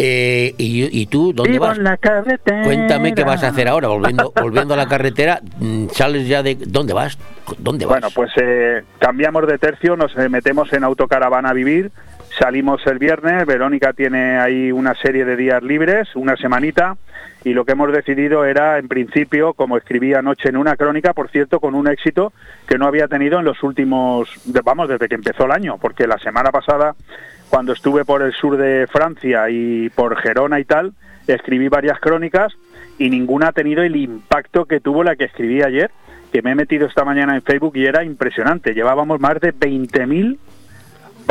Eh, y, y tú dónde Vivo vas? en la carretera. Cuéntame qué vas a hacer ahora, volviendo, volviendo a la carretera. mm, ¿Sales ya de dónde vas? ¿Dónde vas? Bueno, pues eh, cambiamos de tercio, nos eh, metemos en autocaravana a vivir, salimos el viernes, Verónica tiene ahí una serie de días libres, una semanita, y lo que hemos decidido era, en principio, como escribí anoche en una crónica, por cierto, con un éxito que no había tenido en los últimos, vamos, desde que empezó el año, porque la semana pasada, cuando estuve por el sur de Francia y por Gerona y tal, escribí varias crónicas y ninguna ha tenido el impacto que tuvo la que escribí ayer, que me he metido esta mañana en Facebook y era impresionante. Llevábamos más de 20.000.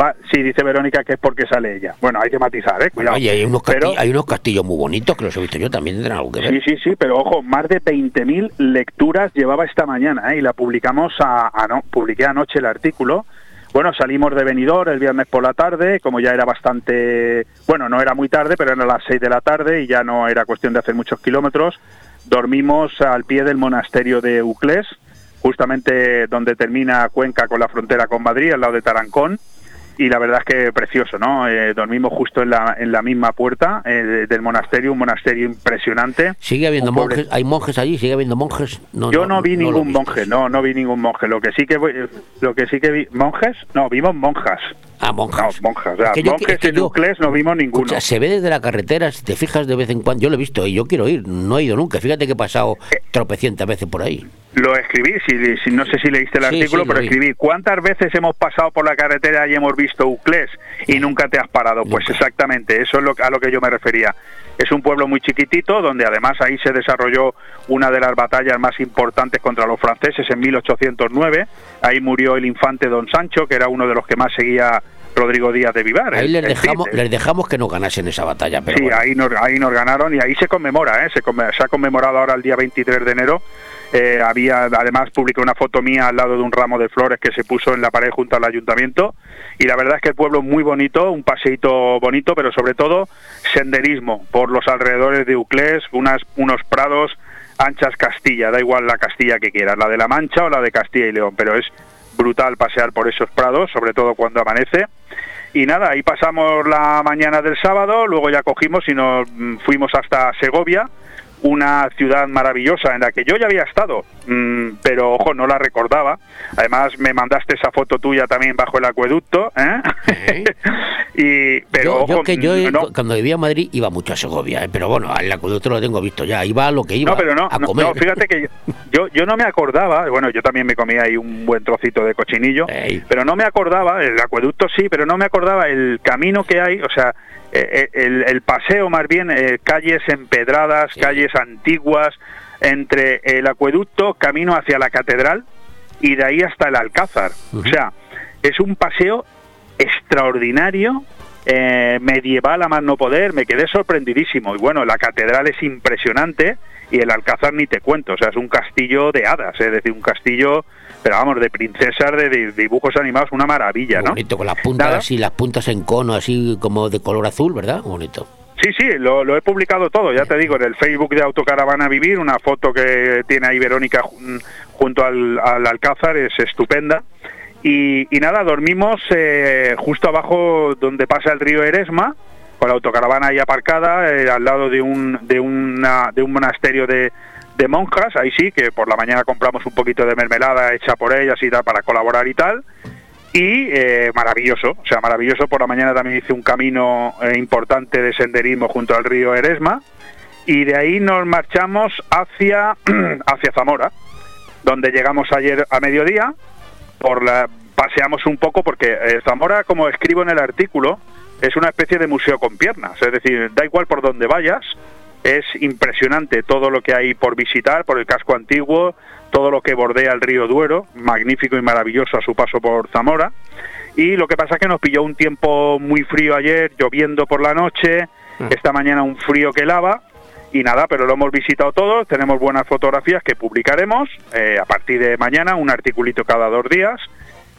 Va, sí, dice Verónica que es porque sale ella. Bueno, hay que matizar, ¿eh? Cuidado. Oye, hay unos, Pero- castillos, hay unos castillos muy bonitos que los he visto yo, también tendrán algo que ver. Sí, sí, sí, pero ojo, más de 20.000 lecturas llevaba esta mañana ¿eh? y la publicamos, a, a no, publiqué anoche el artículo. Bueno, salimos de Benidorm el viernes por la tarde, como ya era bastante, bueno, no era muy tarde, pero eran las 6 de la tarde y ya no era cuestión de hacer muchos kilómetros. Dormimos al pie del monasterio de Uclés, justamente donde termina Cuenca con la frontera con Madrid, al lado de Tarancón y la verdad es que precioso, ¿no? Eh, dormimos justo en la, en la misma puerta eh, de- del monasterio, un monasterio impresionante. Sigue habiendo monjes, hay monjes allí, sigue habiendo monjes. No, Yo no, vi ningún monje, no, no vi ningún monje. Lo que sí que voy- lo que sí que vi, monjes, no, vimos monjas. Ah, monjas. No, monjas, o sea, Es que yo- monjes es que en yo- no vimos ninguno. Escucha, se ve desde la carretera, si te fijas de vez en cuando, yo lo he visto y yo quiero ir, no he ido nunca. Fíjate que he pasado Eh. tropecientas veces por ahí. Lo escribí, si, si- no sé si leíste el Sí, artículo, sí, pero escribí, ¿cuántas veces hemos pasado por la carretera y hemos visto Uclés y nunca te has parado? Pues exactamente, eso es lo, a lo que yo me refería. Es un pueblo muy chiquitito, donde además ahí se desarrolló una de las batallas más importantes contra los franceses en 1809. Ahí murió el infante Don Sancho, que era uno de los que más seguía Rodrigo Díaz de Vivar. Ahí el- les dejamos, les dejamos que no ganasen esa batalla, pero sí, bueno. ahí, nos, ahí nos ganaron y ahí se conmemora, ¿eh? se, se ha conmemorado ahora el día 23 de enero Eh, había, además, publiqué una foto mía al lado de un ramo de flores que se puso en la pared junto al ayuntamiento. Y la verdad es que el pueblo es muy bonito, un paseíto bonito, pero sobre todo senderismo por los alrededores de Uclés, unas, unos prados anchas Castilla, da igual la Castilla que quieras, la de La Mancha o la de Castilla y León, pero es brutal pasear por esos prados, sobre todo cuando amanece. Y nada, ahí pasamos la mañana del sábado, luego ya cogimos y nos mm, fuimos hasta Segovia, una ciudad maravillosa en la que yo ya había estado, mm, pero ojo, no la recordaba. Además, me mandaste esa foto tuya también bajo el acueducto. ¿eh? y, pero yo, yo ojo, que yo no, cuando vivía en Madrid iba mucho a Segovia, ¿eh? pero bueno, el acueducto lo tengo visto ya, iba a lo que iba no, pero no, a comer. no, fíjate que yo, yo no me acordaba, bueno, yo también me comía ahí un buen trocito de cochinillo, pero no me acordaba, el acueducto sí, pero no me acordaba el camino que hay, o sea, eh, eh, el, el paseo más bien, eh, calles empedradas, calles antiguas, entre el acueducto, camino hacia la catedral y de ahí hasta el Alcázar. O sea, es un paseo extraordinario, eh, medieval a más no poder, me quedé sorprendidísimo. Y bueno, la catedral es impresionante y el Alcázar ni te cuento, o sea, es un castillo de hadas, es decir, un castillo, pero vamos, de princesas, de, de dibujos animados, una maravilla, ¿no? Bonito, con las puntas Nada. así, las puntas en cono, así como de color azul, ¿verdad? Bonito. Sí, sí, lo, lo he publicado todo, ya te digo, en el Facebook de Autocaravana Vivir, una foto que tiene ahí Verónica jun- junto al, al Alcázar, es estupenda. Y, y nada, dormimos eh, justo abajo donde pasa el río Eresma, con la autocaravana ahí aparcada, eh, al lado de un, de una, de un monasterio de, de monjas, ahí sí, que por la mañana compramos un poquito de mermelada hecha por ellas y tal, para colaborar y tal. Y eh, maravilloso, o sea, maravilloso. Por la mañana también hice un camino eh, importante de senderismo junto al río Eresma. Y de ahí nos marchamos hacia, hacia Zamora, donde llegamos ayer a mediodía. Por la, paseamos un poco porque eh, Zamora, como escribo en el artículo, es una especie de museo con piernas. Es decir, da igual por donde vayas, es impresionante todo lo que hay por visitar, por el casco antiguo, todo lo que bordea el río Duero, magnífico y maravilloso a su paso por Zamora. Y lo que pasa es que nos pilló un tiempo muy frío ayer, lloviendo por la noche, esta mañana un frío que lava. Y nada, pero lo hemos visitado todo, tenemos buenas fotografías que publicaremos eh, a partir de mañana, un articulito cada dos días.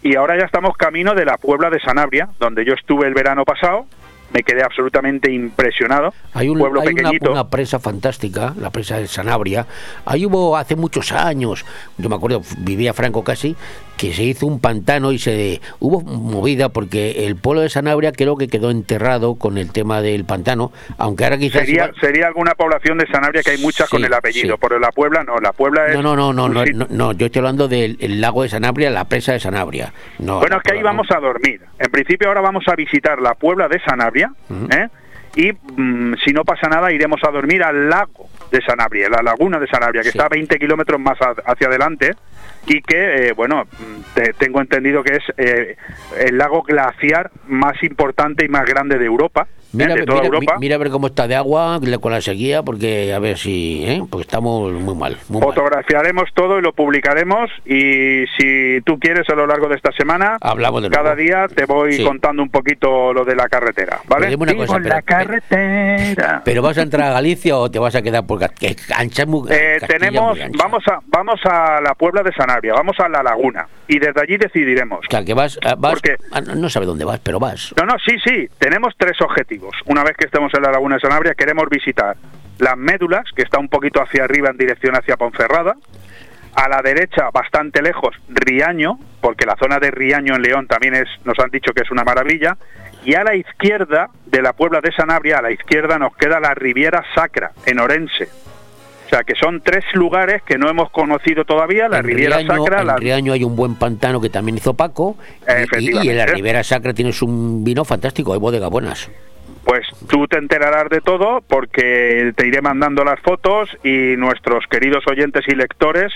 Y ahora ya estamos camino de la Puebla de Sanabria, donde yo estuve el verano pasado, me quedé absolutamente impresionado. Hay, un, pueblo hay una, pequeñito. una presa fantástica, la presa de Sanabria. Ahí hubo hace muchos años, yo me acuerdo, vivía Franco casi, que se hizo un pantano y se hubo movida porque el pueblo de Sanabria creo que quedó enterrado con el tema del pantano, aunque ahora quizás... Sería, igual- sería alguna población de Sanabria que hay muchas con el apellido, sí. pero la Puebla no, la Puebla es... No, no, no, no, no, no, no, yo estoy hablando del el lago de Sanabria, la presa de Sanabria. No, bueno, es que ahí vamos a dormir. En principio ahora vamos a visitar la Puebla de Sanabria, ¿eh? y mm, si no pasa nada iremos a dormir al lago de Sanabria, la laguna de Sanabria, que está a 20 kilómetros más hacia adelante y que, eh, bueno, mm, te- tengo entendido que es eh, el lago glaciar más importante y más grande de Europa. Mira, de a ver- toda mira, Europa. mi- mira a ver cómo está de agua con la sequía, porque a ver si, ¿eh? porque estamos muy mal. Muy mal. Fotografiaremos todo y lo publicaremos y si tú quieres a lo largo de esta semana, Hablamos de cada nuevo. día te voy Sí. contando un poquito lo de la carretera, ¿vale? Pero una cosa, pero- la carretera. ¿Pero vas a entrar a Galicia o te vas a quedar por que ancha muy, Eh, tenemos, muy ancha? vamos a, vamos a la Puebla de Sanabria, vamos a la laguna y desde allí decidiremos. O sea, que vas, ah, vas ah, no no sabe dónde vas, pero vas. No, no, sí, sí, tenemos tres objetivos. Una vez que estemos en la laguna de Sanabria, queremos visitar las médulas, que está un poquito hacia arriba en dirección hacia Ponferrada. A la derecha, bastante lejos, Riaño, porque la zona de Riaño en León también es, nos han dicho que es una maravilla. Y a la izquierda de la Puebla de Sanabria, a la izquierda nos queda la Riviera Sacra, en Orense. O sea, que son tres lugares que no hemos conocido todavía, la en Riviera Riaño, Sacra, en la... Riaño hay un buen pantano que también hizo Paco. y- Y, en la. Ribera Sacra tienes un vino fantástico, hay bodegas buenas. Pues tú te enterarás de todo porque te iré mandando las fotos y nuestros queridos oyentes y lectores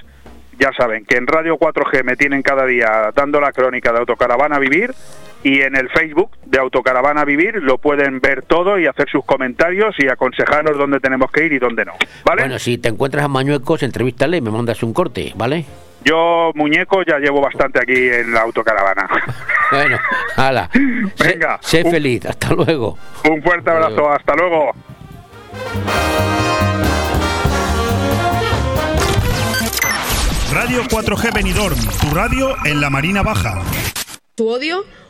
ya saben que en Radio 4G me tienen cada día dando la crónica de Autocaravana Vivir y en el Facebook de Autocaravana Vivir lo pueden ver todo y hacer sus comentarios y aconsejarnos dónde tenemos que ir y dónde no. ¿Vale? Bueno, si te encuentras a Mañuecos, entrevístale y me mandas un corte, ¿vale? Yo, muñeco, ya llevo bastante aquí en la Autocaravana. Bueno, hala. Venga. Sé, sé feliz, hasta luego. Un fuerte abrazo, hasta luego. Radio 4G Benidorm, tu radio en la Marina Baja. Tu odio,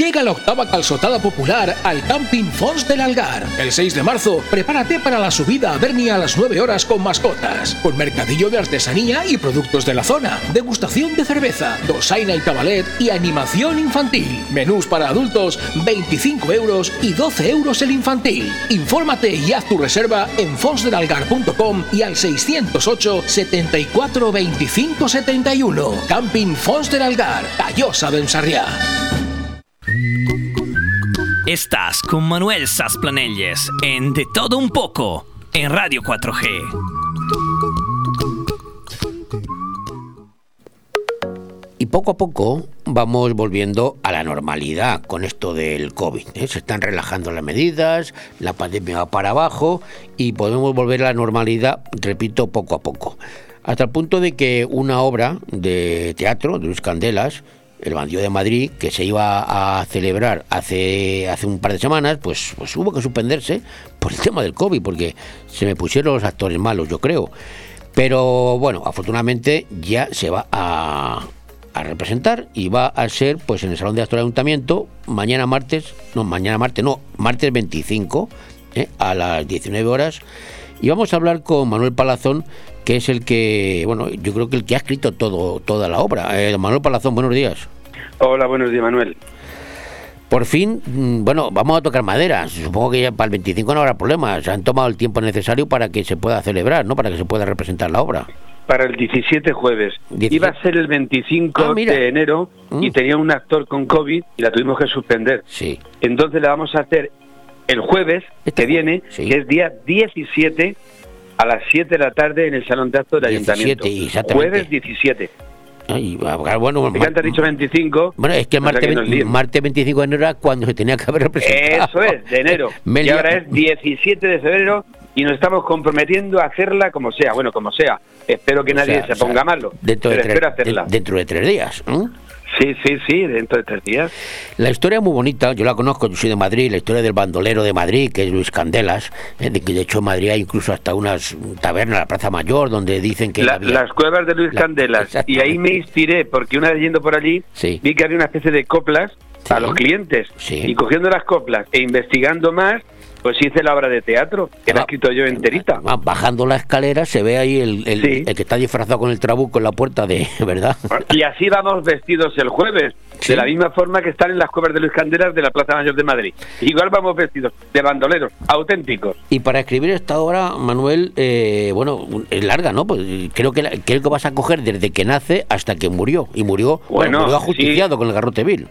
Llega la octava calzotada popular al Camping Fons del Algar. El 6 de marzo, prepárate para la subida a Bernia a las 9 horas con mascotas, con mercadillo de artesanía y productos de la zona, degustación de cerveza, dosaina y cabalet y animación infantil. Menús para adultos, 25 euros y 12 euros el infantil. Infórmate y haz tu reserva en fonsdelalgar.com y al 608 74 25 71. Camping Fons del Algar, Callosa de. Estás con Manuel Sasplanelles en De Todo Un Poco en Radio 4G. Y poco a poco vamos volviendo a la normalidad con esto del COVID. ¿eh? Se están relajando las medidas, la pandemia va para abajo y podemos volver a la normalidad, repito, poco a poco. Hasta el punto de que una obra de teatro de Luis Candelas, el bandido de Madrid, que se iba a celebrar hace, hace un par de semanas, pues, pues hubo que suspenderse por el tema del COVID, porque se me pusieron los actores malos, yo creo. Pero bueno, afortunadamente ya se va a, a representar y va a ser pues en el Salón de Actores del Ayuntamiento mañana martes, no, mañana martes, no, martes 25 ¿eh? a las 19 horas. Y vamos a hablar con Manuel Palazón, que es el que, bueno, yo creo que el que ha escrito todo, toda la obra. Eh, Manuel Palazón, buenos días. Hola, buenos días, Manuel. Por fin, mm, bueno, vamos a tocar madera. Supongo que ya para el 25 no habrá problema. Se han tomado el tiempo necesario para que se pueda celebrar, ¿no? Para que se pueda representar la obra. Para el 17 jueves. Iba a ser el 25 Ah, de enero y tenía un actor con COVID y la tuvimos que suspender. Sí. Entonces la vamos a hacer el jueves que viene, que es día 17 a las 7 de la tarde en el Salón de Actos del 17, Ayuntamiento. Jueves 17. Ay, bueno, antes has dicho 25. Bueno, es que el martes, que nos 20 líen. martes 25 de enero era cuando se tenía que haber representado. Eso es, de enero. Y ahora es 17 de febrero y nos estamos comprometiendo a hacerla como sea. Bueno, como sea. Espero que O nadie sea, se o sea, ponga malo. Dentro, pero de espero tres, hacerla. de- dentro de tres días. Sí, sí, sí, dentro de tres días. La historia es muy bonita, yo la conozco, yo soy de Madrid, la historia del bandolero de Madrid, que es Luis Candelas, eh, de que de hecho en Madrid hay incluso hasta unas tabernas, la Plaza Mayor, donde dicen que... La- había- las cuevas de Luis Candelas. Y ahí me inspiré, porque una vez yendo por allí, vi que había una especie de coplas a los clientes. Y cogiendo las coplas e investigando más, pues hice la obra de teatro, que la he escrito yo enterita. Ah, Bajando la escalera se ve ahí el, el- Sí. el que está disfrazado con el trabuco en la puerta de... ¿Verdad? Y así vamos vestidos el jueves, de la misma forma que están en las cuevas de Luis Candelas de la Plaza Mayor de Madrid. Igual vamos vestidos de bandoleros, auténticos. Y para escribir esta obra, Manuel, eh, bueno, es larga, ¿no? Pues creo que la- creo que vas a coger desde que nace hasta que murió. Y murió, bueno, Bueno, murió ajusticiado con el garrote vil.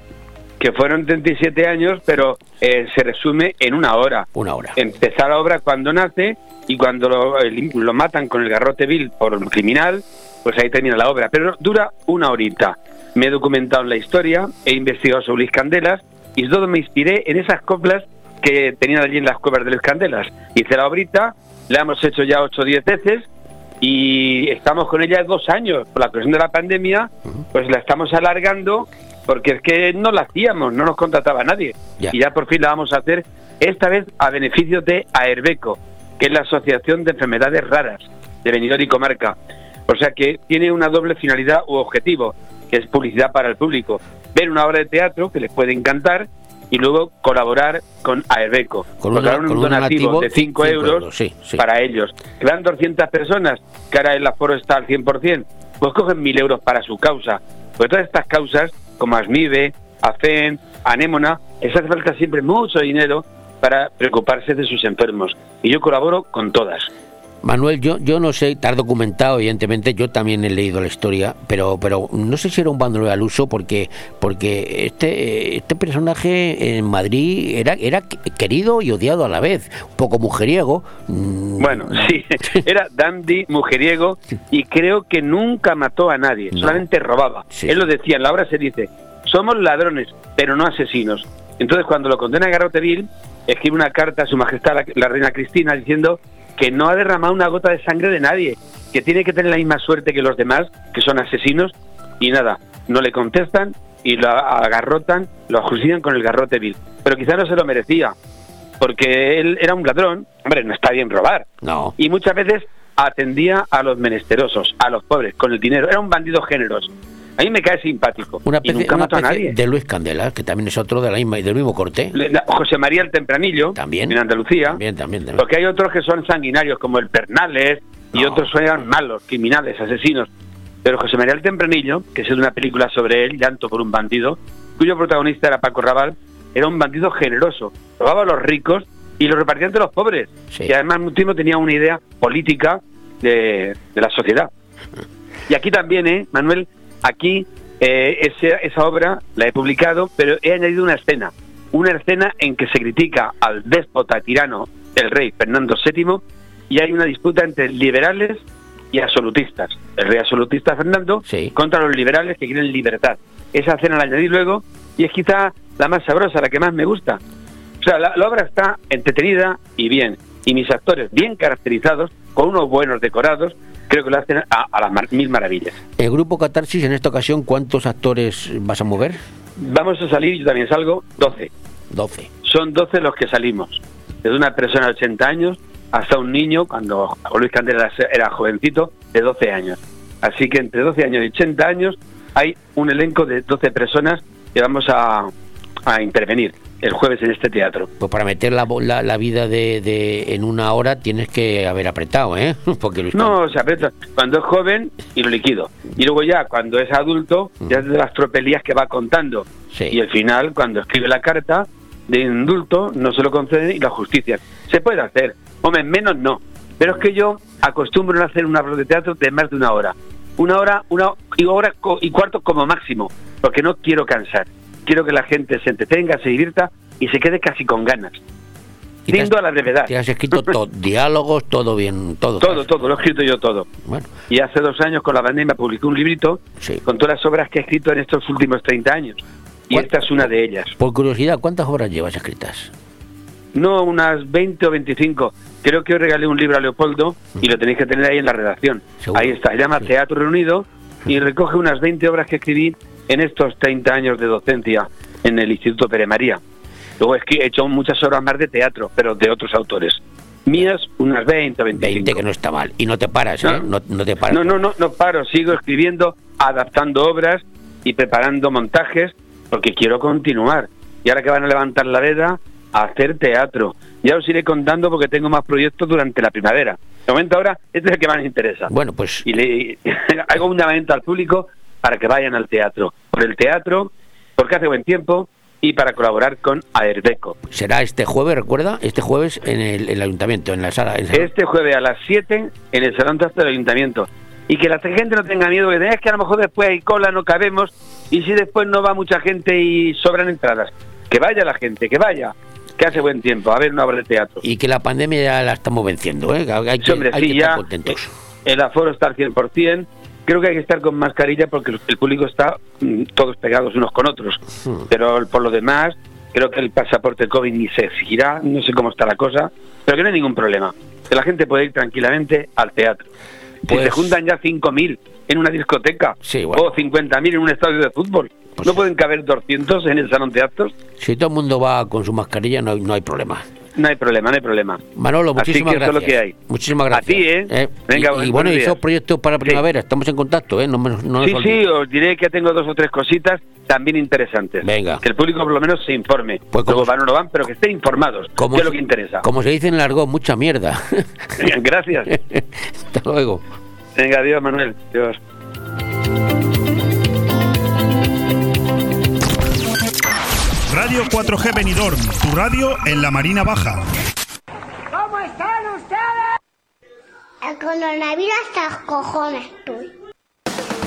Que fueron 37 años, pero eh, se resume en una hora. Una hora. Empezar la obra cuando nace y cuando lo, matan con el garrote vil por un criminal pues ahí termina la obra. Pero dura una horita. Me he documentado en la historia, he investigado sobre Luis Candelas y todo me inspiré en esas coplas que tenían allí en las cuevas de Luis Candelas. Hice la obrita, la hemos hecho ya 8 o 10 veces y estamos con ella dos años. Por la presión de la pandemia, pues la estamos alargando porque es que no la hacíamos, no nos contrataba nadie. Y ya por fin la vamos a hacer, esta vez a beneficio de AERBECO, que es la Asociación de Enfermedades Raras de Benidorm y Comarca. O sea que tiene una doble finalidad u objetivo, que es publicidad para el público. Ver una obra de teatro que les puede encantar y luego colaborar con Aerbeco. Con, un donativo de 5 euros, para ellos. Quedan 200 personas, que ahora el aforo está al 100%, pues cogen 1.000 euros para su causa. Pues todas estas causas, como ASMIBE, AFEN, Anémona, les hace falta siempre mucho dinero para preocuparse de sus enfermos. Y yo colaboro con todas. Manuel, yo, yo no sé, está documentado, evidentemente, yo también he leído la historia, pero, pero no sé si era un bándolo al uso, porque, porque este, este personaje en Madrid era, era querido y odiado a la vez, un poco mujeriego. Mm. Bueno, sí, era dandy, mujeriego, y creo que nunca mató a nadie, solamente robaba. Él lo decía, en la obra se dice, somos ladrones, pero no asesinos. Entonces, cuando lo condena a Garroteville, escribe una carta a su majestad, la reina Cristina, diciendo que no ha derramado una gota de sangre de nadie, que tiene que tener la misma suerte que los demás, que son asesinos, y nada, no le contestan y lo agarrotan, lo ajustician con el garrote vil. Pero quizá no se lo merecía, porque él era un ladrón, hombre, no está bien robar. No. Y muchas veces atendía a los menesterosos, a los pobres, con el dinero. Era un bandido generoso. A mí me cae simpático. Una especie, de Luis Candela, que también es otro de la misma, del mismo corte. José María el Tempranillo, también en Andalucía. También, también, Porque hay otros que son sanguinarios, como el Pernales, y otros son malos, criminales, asesinos. Pero José María el Tempranillo, que es una película sobre él, Llanto por un bandido, cuyo protagonista era Paco Raval, era un bandido generoso. Robaba a los ricos y los repartía entre los pobres. Y además, al mismo tenía una idea política de, de la sociedad. Y aquí también, ¿eh, Manuel? Aquí eh, esa, obra la he publicado, pero he añadido una escena, una escena en que se critica al déspota tirano el rey Fernando VII y hay una disputa entre liberales y absolutistas. El rey absolutista Fernando contra los liberales que quieren libertad. Esa escena la añadí luego y es quizá la más sabrosa, la que más me gusta. O sea, la obra está entretenida y bien, y mis actores bien caracterizados, con unos buenos decorados, creo que lo hacen a, las mil maravillas. El grupo Catarsis, en esta ocasión, ¿cuántos actores vas a mover? Vamos a salir, yo también salgo, 12. 12. Son 12 los que salimos. Desde una persona de 80 años hasta un niño, cuando Luis Candela era jovencito, de 12 años. Así que entre 12 años y 80 años hay un elenco de 12 personas que vamos a, a intervenir el jueves en este teatro. Pues para meter la, la, vida de, en una hora tienes que haber apretado, ¿eh? Porque No, se aprieta cuando es joven y lo liquido. Y luego ya cuando es adulto, ya es de las tropelías que va contando. Y al final, cuando escribe la carta de indulto, no se lo conceden y la justicia. Se puede hacer. Hombre, menos no. Pero es que yo acostumbro a hacer una obra de teatro de más de una hora. Una hora, una y hora y cuarto como máximo, porque no quiero cansar quiero que la gente se entretenga, se divierta y se quede casi con ganas. Lindo a la brevedad. Te has escrito todo, diálogos, todo bien, todo. Todo, todo, lo he escrito yo todo. Bueno. Y hace dos años con la pandemia publiqué un librito con todas las obras que he escrito en estos últimos 30 años. Y esta es una de ellas. Por curiosidad, ¿cuántas obras llevas escritas? No, unas 20 o 25. Creo que hoy regalé un libro a Leopoldo y lo tenéis que tener ahí en la redacción. Ahí está, se llama Teatro Reunido y recoge unas 20 obras que escribí en estos 30 años de docencia en el Instituto Pere María. Luego es que he hecho muchas obras más de teatro, pero de otros autores. Mías, unas 20, 25. 20 que no está mal. Y no te paras, ¿eh? No, no te paras. No, no, no, no paro. Sigo escribiendo, adaptando obras y preparando montajes porque quiero continuar. Y ahora que van a levantar la veda, a hacer teatro. Ya os iré contando porque tengo más proyectos durante la primavera. De momento ahora, este es el que más me interesa. Bueno, pues... Y le hago un llamamiento al público para que vayan al teatro. Por el teatro, porque hace buen tiempo y para colaborar con Aerdeco. Será este jueves, recuerda, este jueves en el, ayuntamiento, en la sala. Este jueves a las 7 en el salón del ayuntamiento. Y que la gente no tenga miedo, que es que a lo mejor después hay cola, no cabemos, y si después no va mucha gente y sobran entradas. Que vaya la gente, que vaya, que hace buen tiempo, a ver una obra de teatro. Y que la pandemia ya la estamos venciendo, ¿eh? Hay que, estar contentos. El aforo está al 100%, creo que hay que estar con mascarilla porque el público está mm, todos pegados unos con otros. Hmm. Pero por lo demás, creo que el pasaporte COVID ni se exigirá, no sé cómo está la cosa, pero que no hay ningún problema. Que la gente puede ir tranquilamente al teatro. Si Pues- se juntan ya 5.000 en una discoteca o 50.000 en un estadio de fútbol, Pues ¿no pueden caber 200 en el salón de actos? Si todo el mundo va con su mascarilla, no hay, no hay problema. No hay problema, no hay problema. Manolo, Así muchísimas que eso es gracias. lo que hay. Muchísimas gracias. A ti, ¿eh? Venga, y, y bueno, y esos proyectos para primavera, estamos en contacto, ¿eh? No, no sí, sí, os diré que tengo dos o tres cositas también interesantes. Venga. Que el público por lo menos se informe. Pues Luego van o no van, pero que estén informados. Como que es lo que interesa. Como se dice en el argot, mucha mierda. Gracias. Hasta luego. Venga, adiós, Manuel. Adiós. Radio 4G Benidorm, tu radio en la Marina Baja. ¿Cómo están ustedes? El coronavirus hasta los cojones estoy.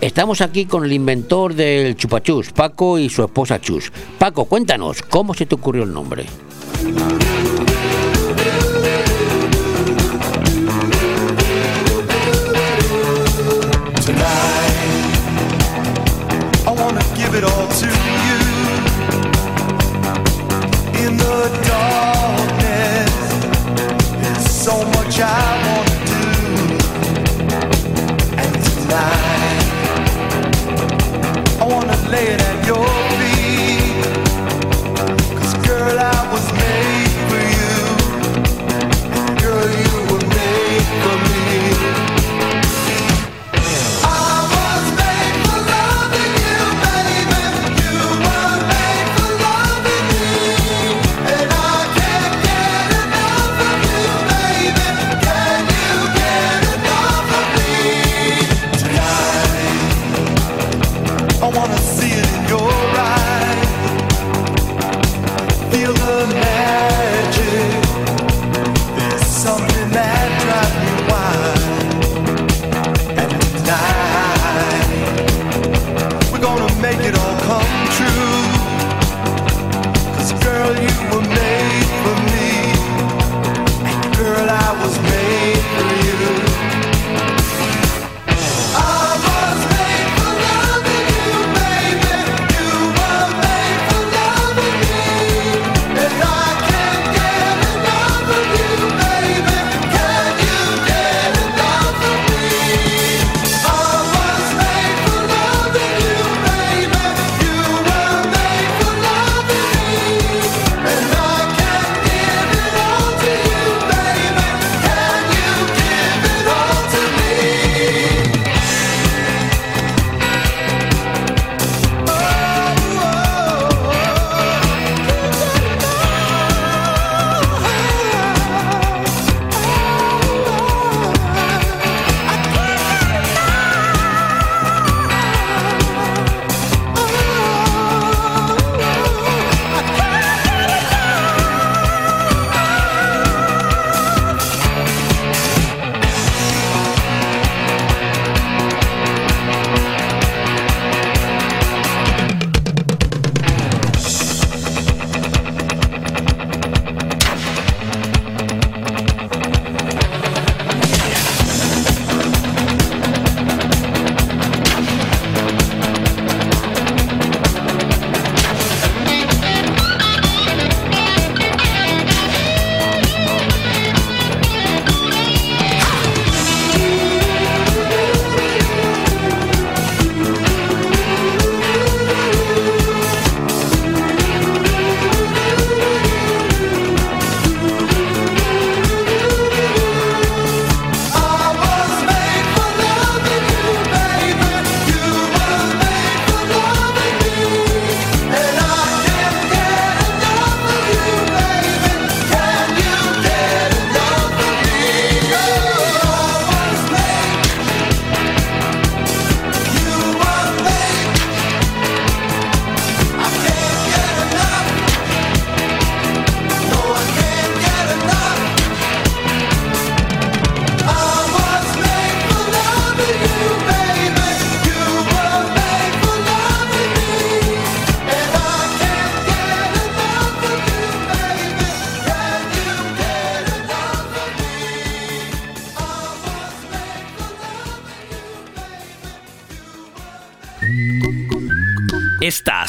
Estamos aquí con el inventor del chupachus, Paco y su esposa Chus. Paco, cuéntanos, ¿cómo se te ocurrió el nombre?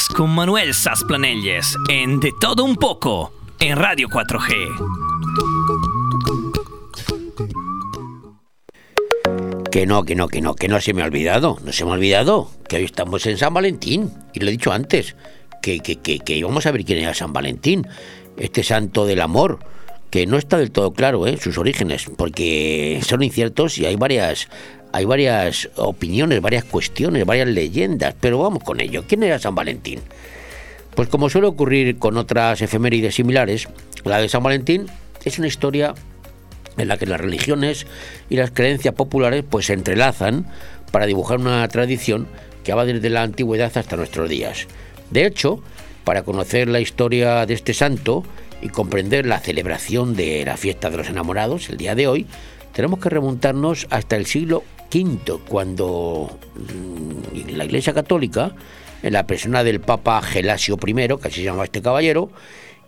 Con Manuel Sasplanelles en De Todo Un Poco en Radio 4G. Que no, que no, que no, que no se me ha olvidado, no se me ha olvidado, que hoy estamos en San Valentín, y lo he dicho antes, que, que, que, que íbamos a ver quién era San Valentín, este santo del amor, que no está del todo claro ¿eh? sus orígenes, porque son inciertos y hay varias, hay varias opiniones, varias cuestiones, varias leyendas, pero vamos con ello. ¿Quién era San Valentín? Pues como suele ocurrir con otras efemérides similares, la de San Valentín es una historia en la que las religiones y las creencias populares pues se entrelazan para dibujar una tradición que va desde la antigüedad hasta nuestros días. De hecho, para conocer la historia de este santo y comprender la celebración de la fiesta de los enamorados, el día de hoy, tenemos que remontarnos hasta el siglo Cuando mm, la Iglesia Católica, en la persona del Papa Gelasio I, que así se llama este caballero,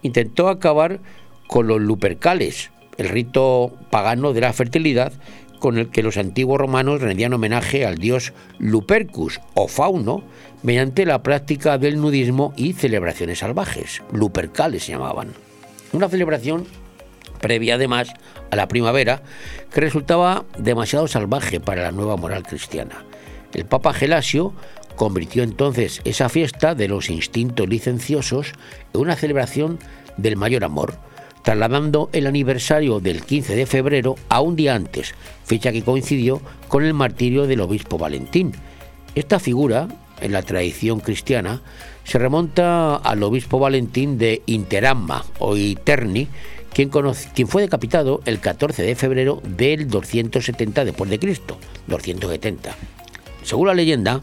intentó acabar con los lupercales, el rito pagano de la fertilidad con el que los antiguos romanos rendían homenaje al dios Lupercus o Fauno mediante la práctica del nudismo y celebraciones salvajes. Lupercales se llamaban. Una celebración previa además a la primavera que resultaba demasiado salvaje para la nueva moral cristiana. El Papa Gelasio convirtió entonces esa fiesta de los instintos licenciosos en una celebración del mayor amor, trasladando el aniversario del 15 de febrero a un día antes, fecha que coincidió con el martirio del obispo Valentín. Esta figura, en la tradición cristiana, se remonta al obispo Valentín de Interamma o Iterni, quien, fue decapitado el 14 de febrero del 270 después de Cristo, 270. Según la leyenda,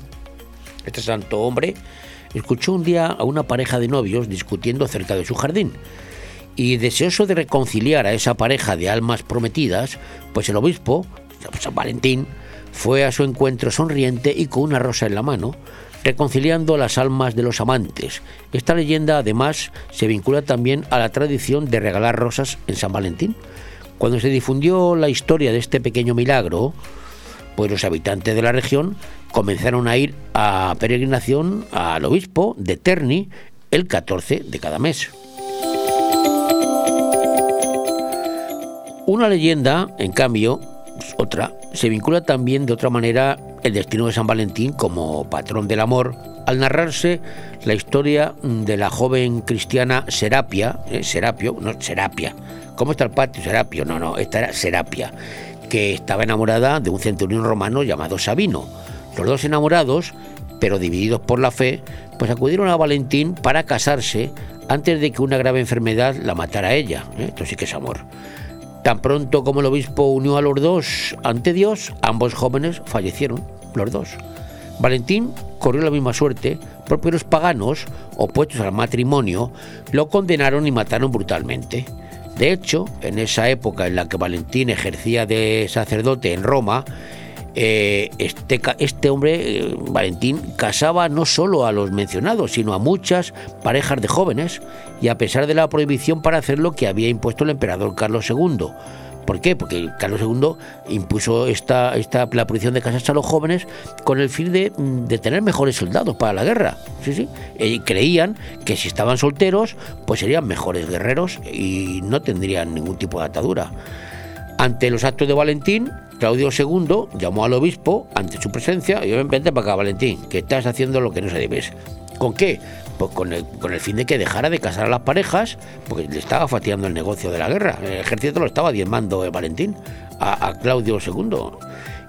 este santo hombre escuchó un día a una pareja de novios discutiendo cerca de su jardín y deseoso de reconciliar a esa pareja de almas prometidas, pues el obispo, San Valentín, fue a su encuentro sonriente y con una rosa en la mano, reconciliando las almas de los amantes. Esta leyenda además se vincula también a la tradición de regalar rosas en San Valentín. Cuando se difundió la historia de este pequeño milagro, pues los habitantes de la región comenzaron a ir a peregrinación al obispo de Terni el 14 de cada mes. Una leyenda, en cambio, otra, se vincula también de otra manera el destino de San Valentín como patrón del amor, al narrarse la historia de la joven cristiana Serapia, eh, Serapio, no, Serapia. ¿Cómo está el patio? Serapio, no, no, esta era Serapia, que estaba enamorada de un centurión romano llamado Sabino. Los dos enamorados, pero divididos por la fe, pues acudieron a Valentín para casarse antes de que una grave enfermedad la matara a ella. ¿eh? Esto sí que es amor. Tan pronto como el obispo unió a los dos ante Dios, ambos jóvenes fallecieron, los dos. Valentín corrió la misma suerte, porque los paganos, opuestos al matrimonio, lo condenaron y mataron brutalmente. De hecho, en esa época en la que Valentín ejercía de sacerdote en Roma, eh, este, este, hombre, eh, Valentín, casaba no solo a los mencionados, sino a muchas parejas de jóvenes, y a pesar de la prohibición para hacerlo que había impuesto el emperador Carlos II. ¿Por qué? Porque Carlos II impuso esta, esta, la prohibición de casarse a los jóvenes con el fin de, de tener mejores soldados para la guerra. Sí, sí. Y creían que si estaban solteros, pues serían mejores guerreros y no tendrían ningún tipo de atadura. Ante los actos de Valentín, Claudio II llamó al obispo ante su presencia y vente para acá, Valentín, que estás haciendo lo que no se debes. ¿Con qué? Pues con el, con el fin de que dejara de casar a las parejas, porque le estaba fatigando el negocio de la guerra. El ejército lo estaba diezmando eh, Valentín a, Claudio II.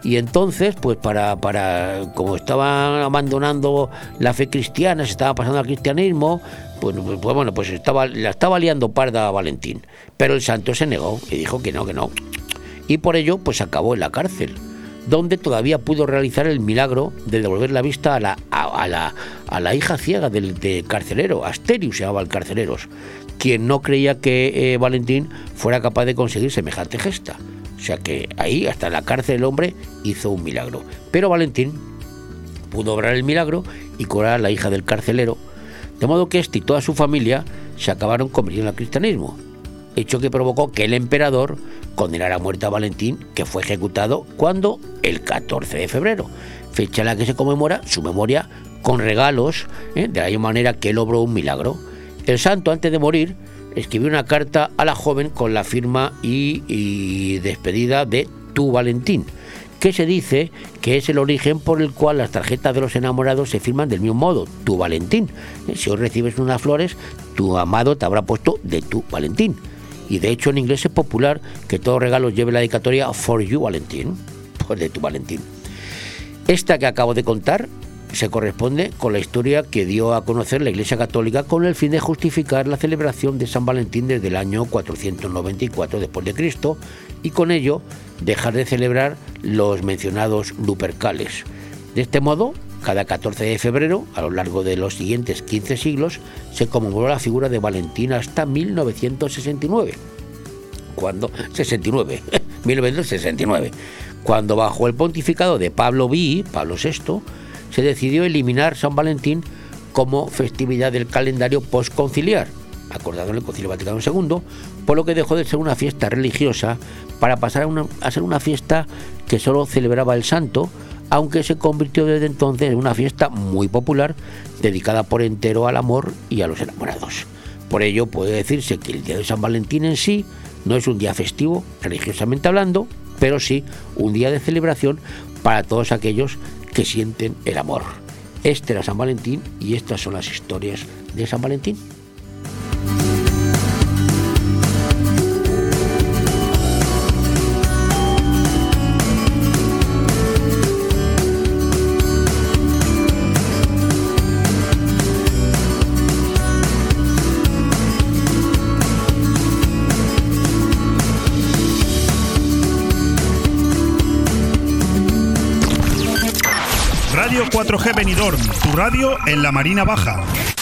Y entonces, pues para, para, como estaban abandonando la fe cristiana, se estaba pasando al cristianismo, pues, pues, pues bueno, pues estaba, la estaba liando parda a Valentín. Pero el santo se negó y dijo que no, que no, y por ello pues acabó en la cárcel, donde todavía pudo realizar el milagro de devolver la vista a la, a, la, a la hija ciega del, carcelero, Asterius se llamaba el carcelero, quien no creía que eh, Valentín fuera capaz de conseguir semejante gesta. O sea que ahí, hasta en la cárcel, el hombre hizo un milagro. Pero Valentín pudo obrar el milagro y curar a la hija del carcelero, de modo que este y toda su familia se acabaron convirtiendo al cristianismo hecho que provocó que el emperador condenara a muerte a Valentín, que fue ejecutado cuando el 14 de febrero, fecha en la que se conmemora su memoria con regalos, ¿eh? de la manera que él obró un milagro. El santo, antes de morir, escribió una carta a la joven con la firma y, despedida de tu Valentín, que se dice que es el origen por el cual las tarjetas de los enamorados se firman del mismo modo, tu Valentín. Eh, si hoy recibes unas flores, tu amado te habrá puesto de tu Valentín. Y de hecho en inglés es popular que todo regalo lleve la dedicatoria For You Valentín, pues de tu Valentín. Esta que acabo de contar se corresponde con la historia que dio a conocer la Iglesia Católica con el fin de justificar la celebración de San Valentín desde el año 494 después de Cristo y con ello dejar de celebrar los mencionados Lupercales. De este modo, cada 14 de febrero, a lo largo de los siguientes 15 siglos, se conmemoró la figura de Valentín hasta 1969. Cuando 69, 1969, cuando bajo el pontificado de Pablo V, Pablo VI, se decidió eliminar San Valentín como festividad del calendario postconciliar, acordado en el Concilio Vaticano II, por lo que dejó de ser una fiesta religiosa para pasar a, a ser una fiesta que solo celebraba el santo, aunque se convirtió desde entonces en una fiesta muy popular dedicada por entero al amor y a los enamorados. Por ello puede decirse que el día de San Valentín en sí no es un día festivo, religiosamente hablando, pero sí un día de celebración para todos aquellos que sienten el amor. Este era San Valentín y estas son las historias de San Valentín. 4G Benidorm, tu radio en la Marina Baja.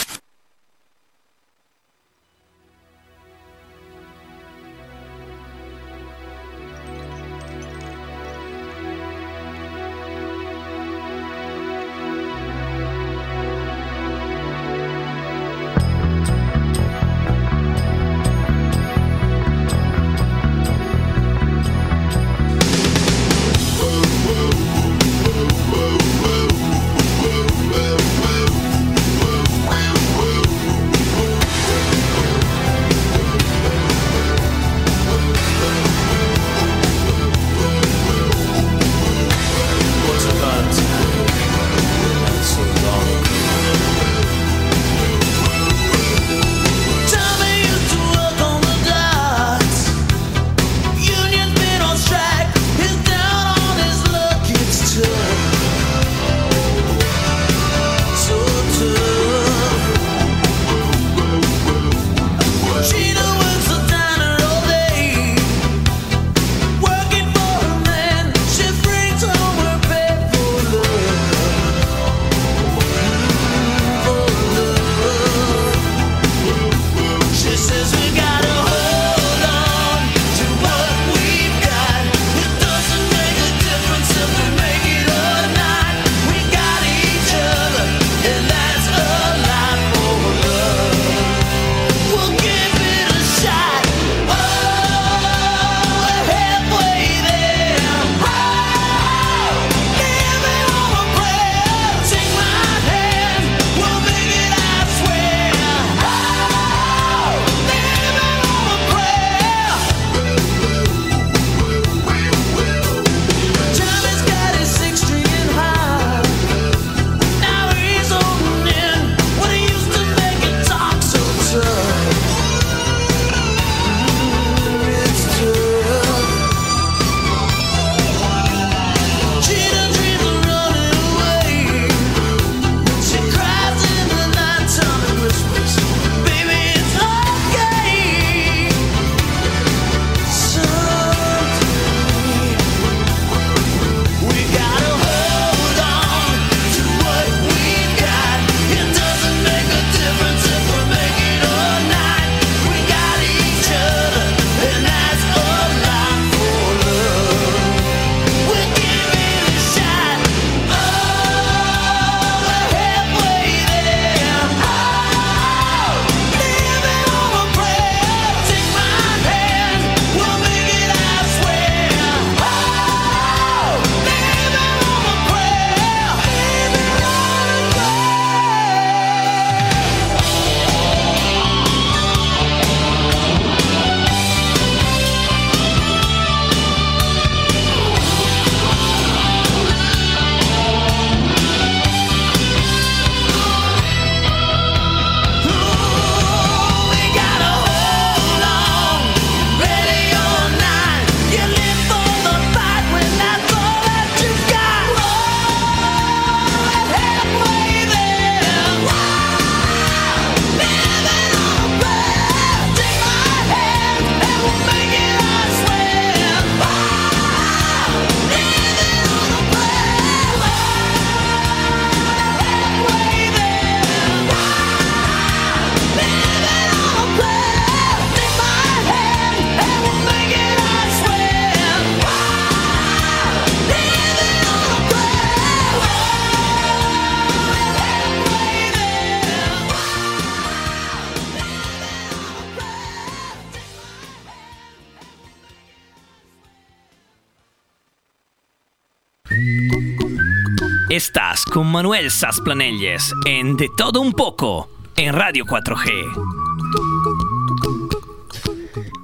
Manuel Sasplanelles en De Todo Un Poco en Radio 4G.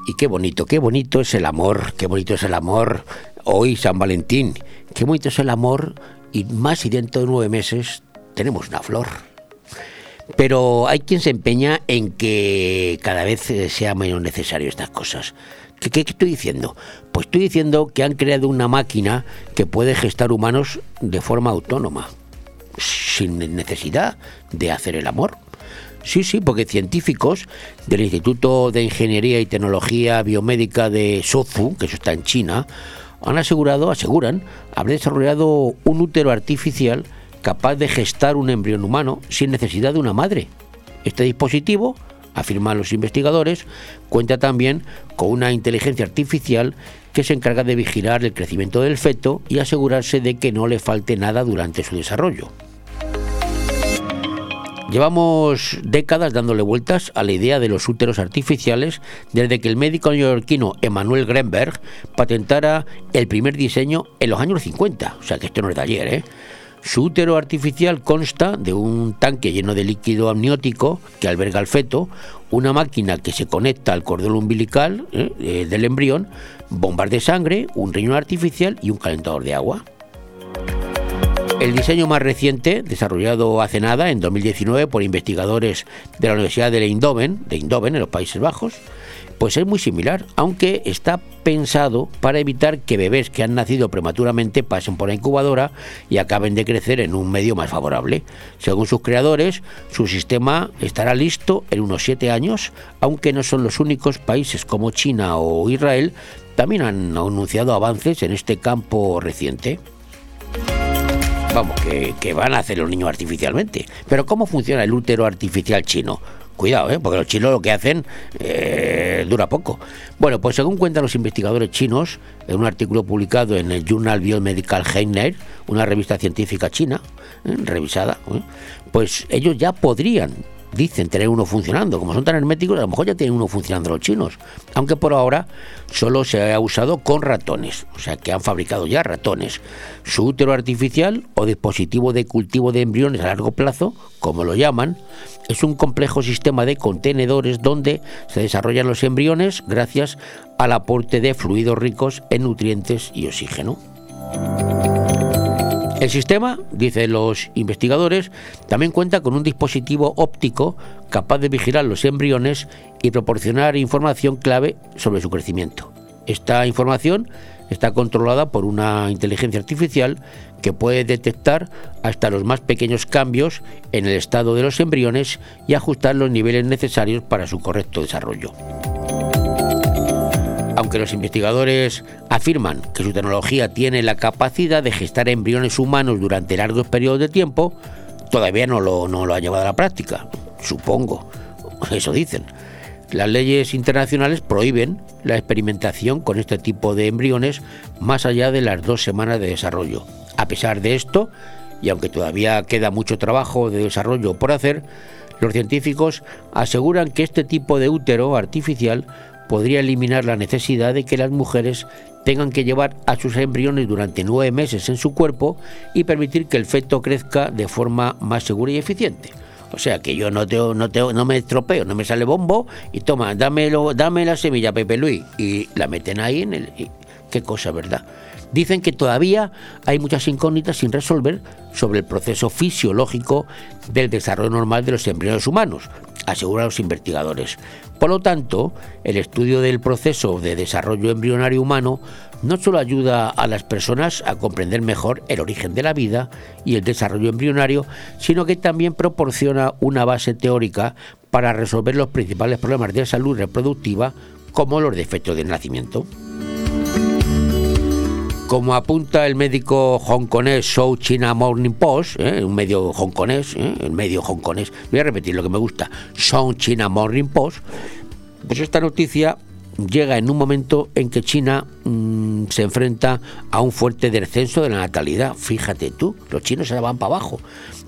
Y qué bonito, qué bonito es el amor, qué bonito es el amor. Hoy San Valentín, qué bonito es el amor y más si dentro de nueve meses tenemos una flor. Pero hay quien se empeña en que cada vez sea menos necesario estas cosas. ¿Qué, ¿Qué, estoy diciendo? Pues estoy diciendo que han creado una máquina que puede gestar humanos de forma autónoma, sin necesidad de hacer el amor. Sí, sí, porque científicos del Instituto de Ingeniería y Tecnología Biomédica de Sofu, que eso está en China, han asegurado, aseguran, haber desarrollado un útero artificial capaz de gestar un embrión humano sin necesidad de una madre. Este dispositivo, afirman los investigadores, cuenta también con una inteligencia artificial que se encarga de vigilar el crecimiento del feto y asegurarse de que no le falte nada durante su desarrollo. Llevamos décadas dándole vueltas a la idea de los úteros artificiales desde que el médico neoyorquino Emanuel Grenberg patentara el primer diseño en los años 50, o sea que esto no es de ayer, ¿eh? Su útero artificial consta de un tanque lleno de líquido amniótico que alberga el feto, una máquina que se conecta al cordón umbilical ¿eh? Eh, del embrión, bombas de sangre, un riñón artificial y un calentador de agua. El diseño más reciente, desarrollado hace nada, en 2019, por investigadores de la Universidad de Eindhoven, de Eindhoven, en los Países Bajos, pues es muy similar, aunque está pensado para evitar que bebés que han nacido prematuramente pasen por la incubadora y acaben de crecer en un medio más favorable. Según sus creadores, su sistema estará listo en unos siete años, aunque no son los únicos países como China o Israel también han anunciado avances en este campo reciente vamos, que, van a hacer los niños artificialmente. Pero ¿cómo funciona el útero artificial chino? Cuidado, ¿eh? porque los chinos lo que hacen eh, dura poco. Bueno, pues según cuentan los investigadores chinos, en un artículo publicado en el Journal Biomedical Heiner, una revista científica china, ¿eh? revisada, ¿eh? pues ellos ya podrían dicen tener uno funcionando. Como son tan herméticos, a lo mejor ya tienen uno funcionando los chinos. Aunque por ahora solo se ha usado con ratones, o sea que han fabricado ya ratones. Su útero artificial o dispositivo de cultivo de embriones a largo plazo, como lo llaman, es un complejo sistema de contenedores donde se desarrollan los embriones gracias al aporte de fluidos ricos en nutrientes y oxígeno. El sistema, dicen los investigadores, también cuenta con un dispositivo óptico capaz de vigilar los embriones y proporcionar información clave sobre su crecimiento. Esta información está controlada por una inteligencia artificial que puede detectar hasta los más pequeños cambios en el estado de los embriones y ajustar los niveles necesarios para su correcto desarrollo. Aunque los investigadores afirman que su tecnología tiene la capacidad de gestar embriones humanos durante largos periodos de tiempo, todavía no lo, no lo ha llevado a la práctica, supongo. Eso dicen. Las leyes internacionales prohíben la experimentación con este tipo de embriones más allá de las dos semanas de desarrollo. A pesar de esto, y aunque todavía queda mucho trabajo de desarrollo por hacer, los científicos aseguran que este tipo de útero artificial podría eliminar la necesidad de que las mujeres tengan que llevar a sus embriones durante nueve meses en su cuerpo y permitir que el feto crezca de forma más segura y eficiente. O sea que yo no, no, no me estropeo, no me sale bombo y toma, dámelo, dame la semilla Pepe Luis y la meten ahí en el... qué cosa, ¿verdad? Dicen que todavía hay muchas incógnitas sin resolver sobre el proceso fisiológico del desarrollo normal de los embriones humanos, aseguran los investigadores. Por lo tanto, el estudio del proceso de desarrollo embrionario humano no solo ayuda a las personas a comprender mejor el origen de la vida y el desarrollo embrionario, sino que también proporciona una base teórica para resolver los principales problemas de salud reproductiva como los defectos del nacimiento. Como apunta el médico hongkonés South China Morning Post, ¿eh? un medio hongkonés, ¿eh? el medio hongkonés, voy a repetir lo que me gusta, South China Morning Post, pues esta noticia llega en un momento en que China mm, se enfrenta a un fuerte descenso de la natalidad. Fíjate tú, los chinos se van para abajo.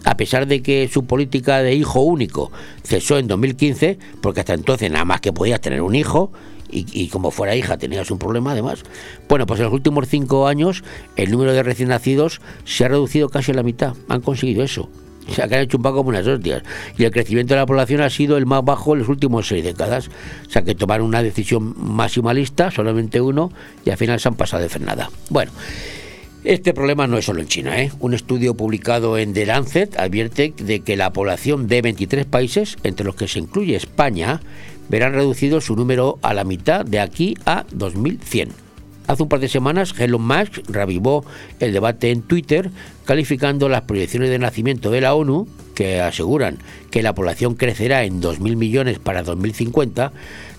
A pesar de que su política de hijo único cesó en 2015, porque hasta entonces nada más que podías tener un hijo, y, como fuera hija tenías un problema además. Bueno, pues en los últimos cinco años el número de recién nacidos se ha reducido casi a la mitad. Han conseguido eso. O sea, que han hecho un poco como unas hostias. Y el crecimiento de la población ha sido el más bajo en los últimos seis décadas. O sea, que tomaron una decisión maximalista, solamente uno, y al final se han pasado de frenada. Bueno. Este problema no es solo en China. ¿eh? Un estudio publicado en The Lancet advierte de que la población de 23 países, entre los que se incluye España, verán reducido su número a la mitad de aquí a 2100. Hace un par de semanas, Elon Musk revivó el debate en Twitter, calificando las proyecciones de nacimiento de la ONU, que aseguran que la población crecerá en 2.000 millones para 2050,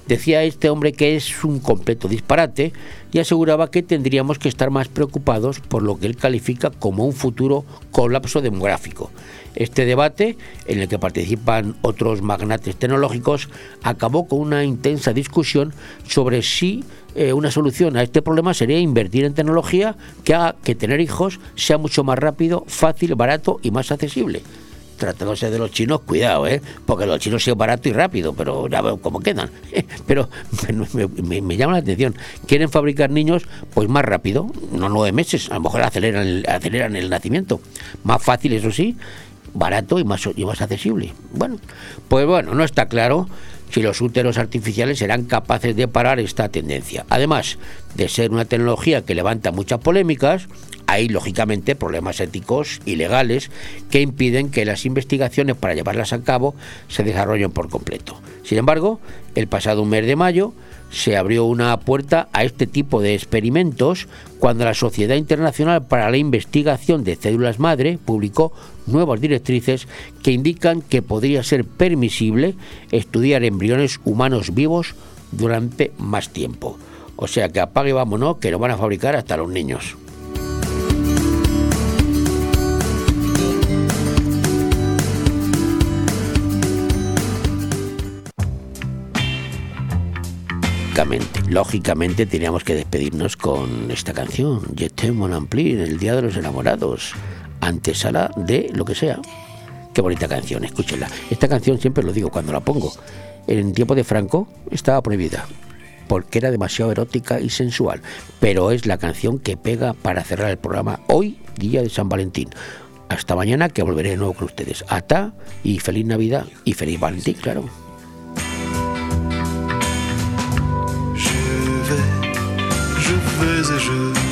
decía este hombre que es un completo disparate y aseguraba que tendríamos que estar más preocupados por lo que él califica como un futuro colapso demográfico. Este debate, en el que participan otros magnates tecnológicos, acabó con una intensa discusión sobre si eh, una solución a este problema sería invertir en tecnología que haga que tener hijos sea mucho más rápido, fácil, barato y más accesible tratándose de los chinos, cuidado, ¿eh? porque los chinos son barato y rápido, pero ya veo cómo quedan. Pero me, llama la atención, quieren fabricar niños pues más rápido, no nueve meses, a lo mejor aceleran aceleran el nacimiento. Más fácil, eso sí, barato y más, y más accesible. Bueno, pues bueno, no está claro si los úteros artificiales serán capaces de parar esta tendencia. Además de ser una tecnología que levanta muchas polémicas, hay lógicamente problemas éticos y legales que impiden que las investigaciones para llevarlas a cabo se desarrollen por completo. Sin embargo, el pasado mes de mayo, se abrió una puerta a este tipo de experimentos cuando la Sociedad Internacional para la Investigación de Células Madre publicó nuevas directrices que indican que podría ser permisible estudiar embriones humanos vivos durante más tiempo. O sea que apague vámonos que lo van a fabricar hasta los niños. Lógicamente, teníamos que despedirnos con esta canción, Je t'aime en el Día de los Enamorados, antesala de lo que sea. Qué bonita canción, escúchenla. Esta canción siempre lo digo cuando la pongo. En tiempo de Franco estaba prohibida porque era demasiado erótica y sensual, pero es la canción que pega para cerrar el programa hoy, día de San Valentín. Hasta mañana que volveré de nuevo con ustedes. Ata y feliz Navidad y feliz Valentín, claro. Et je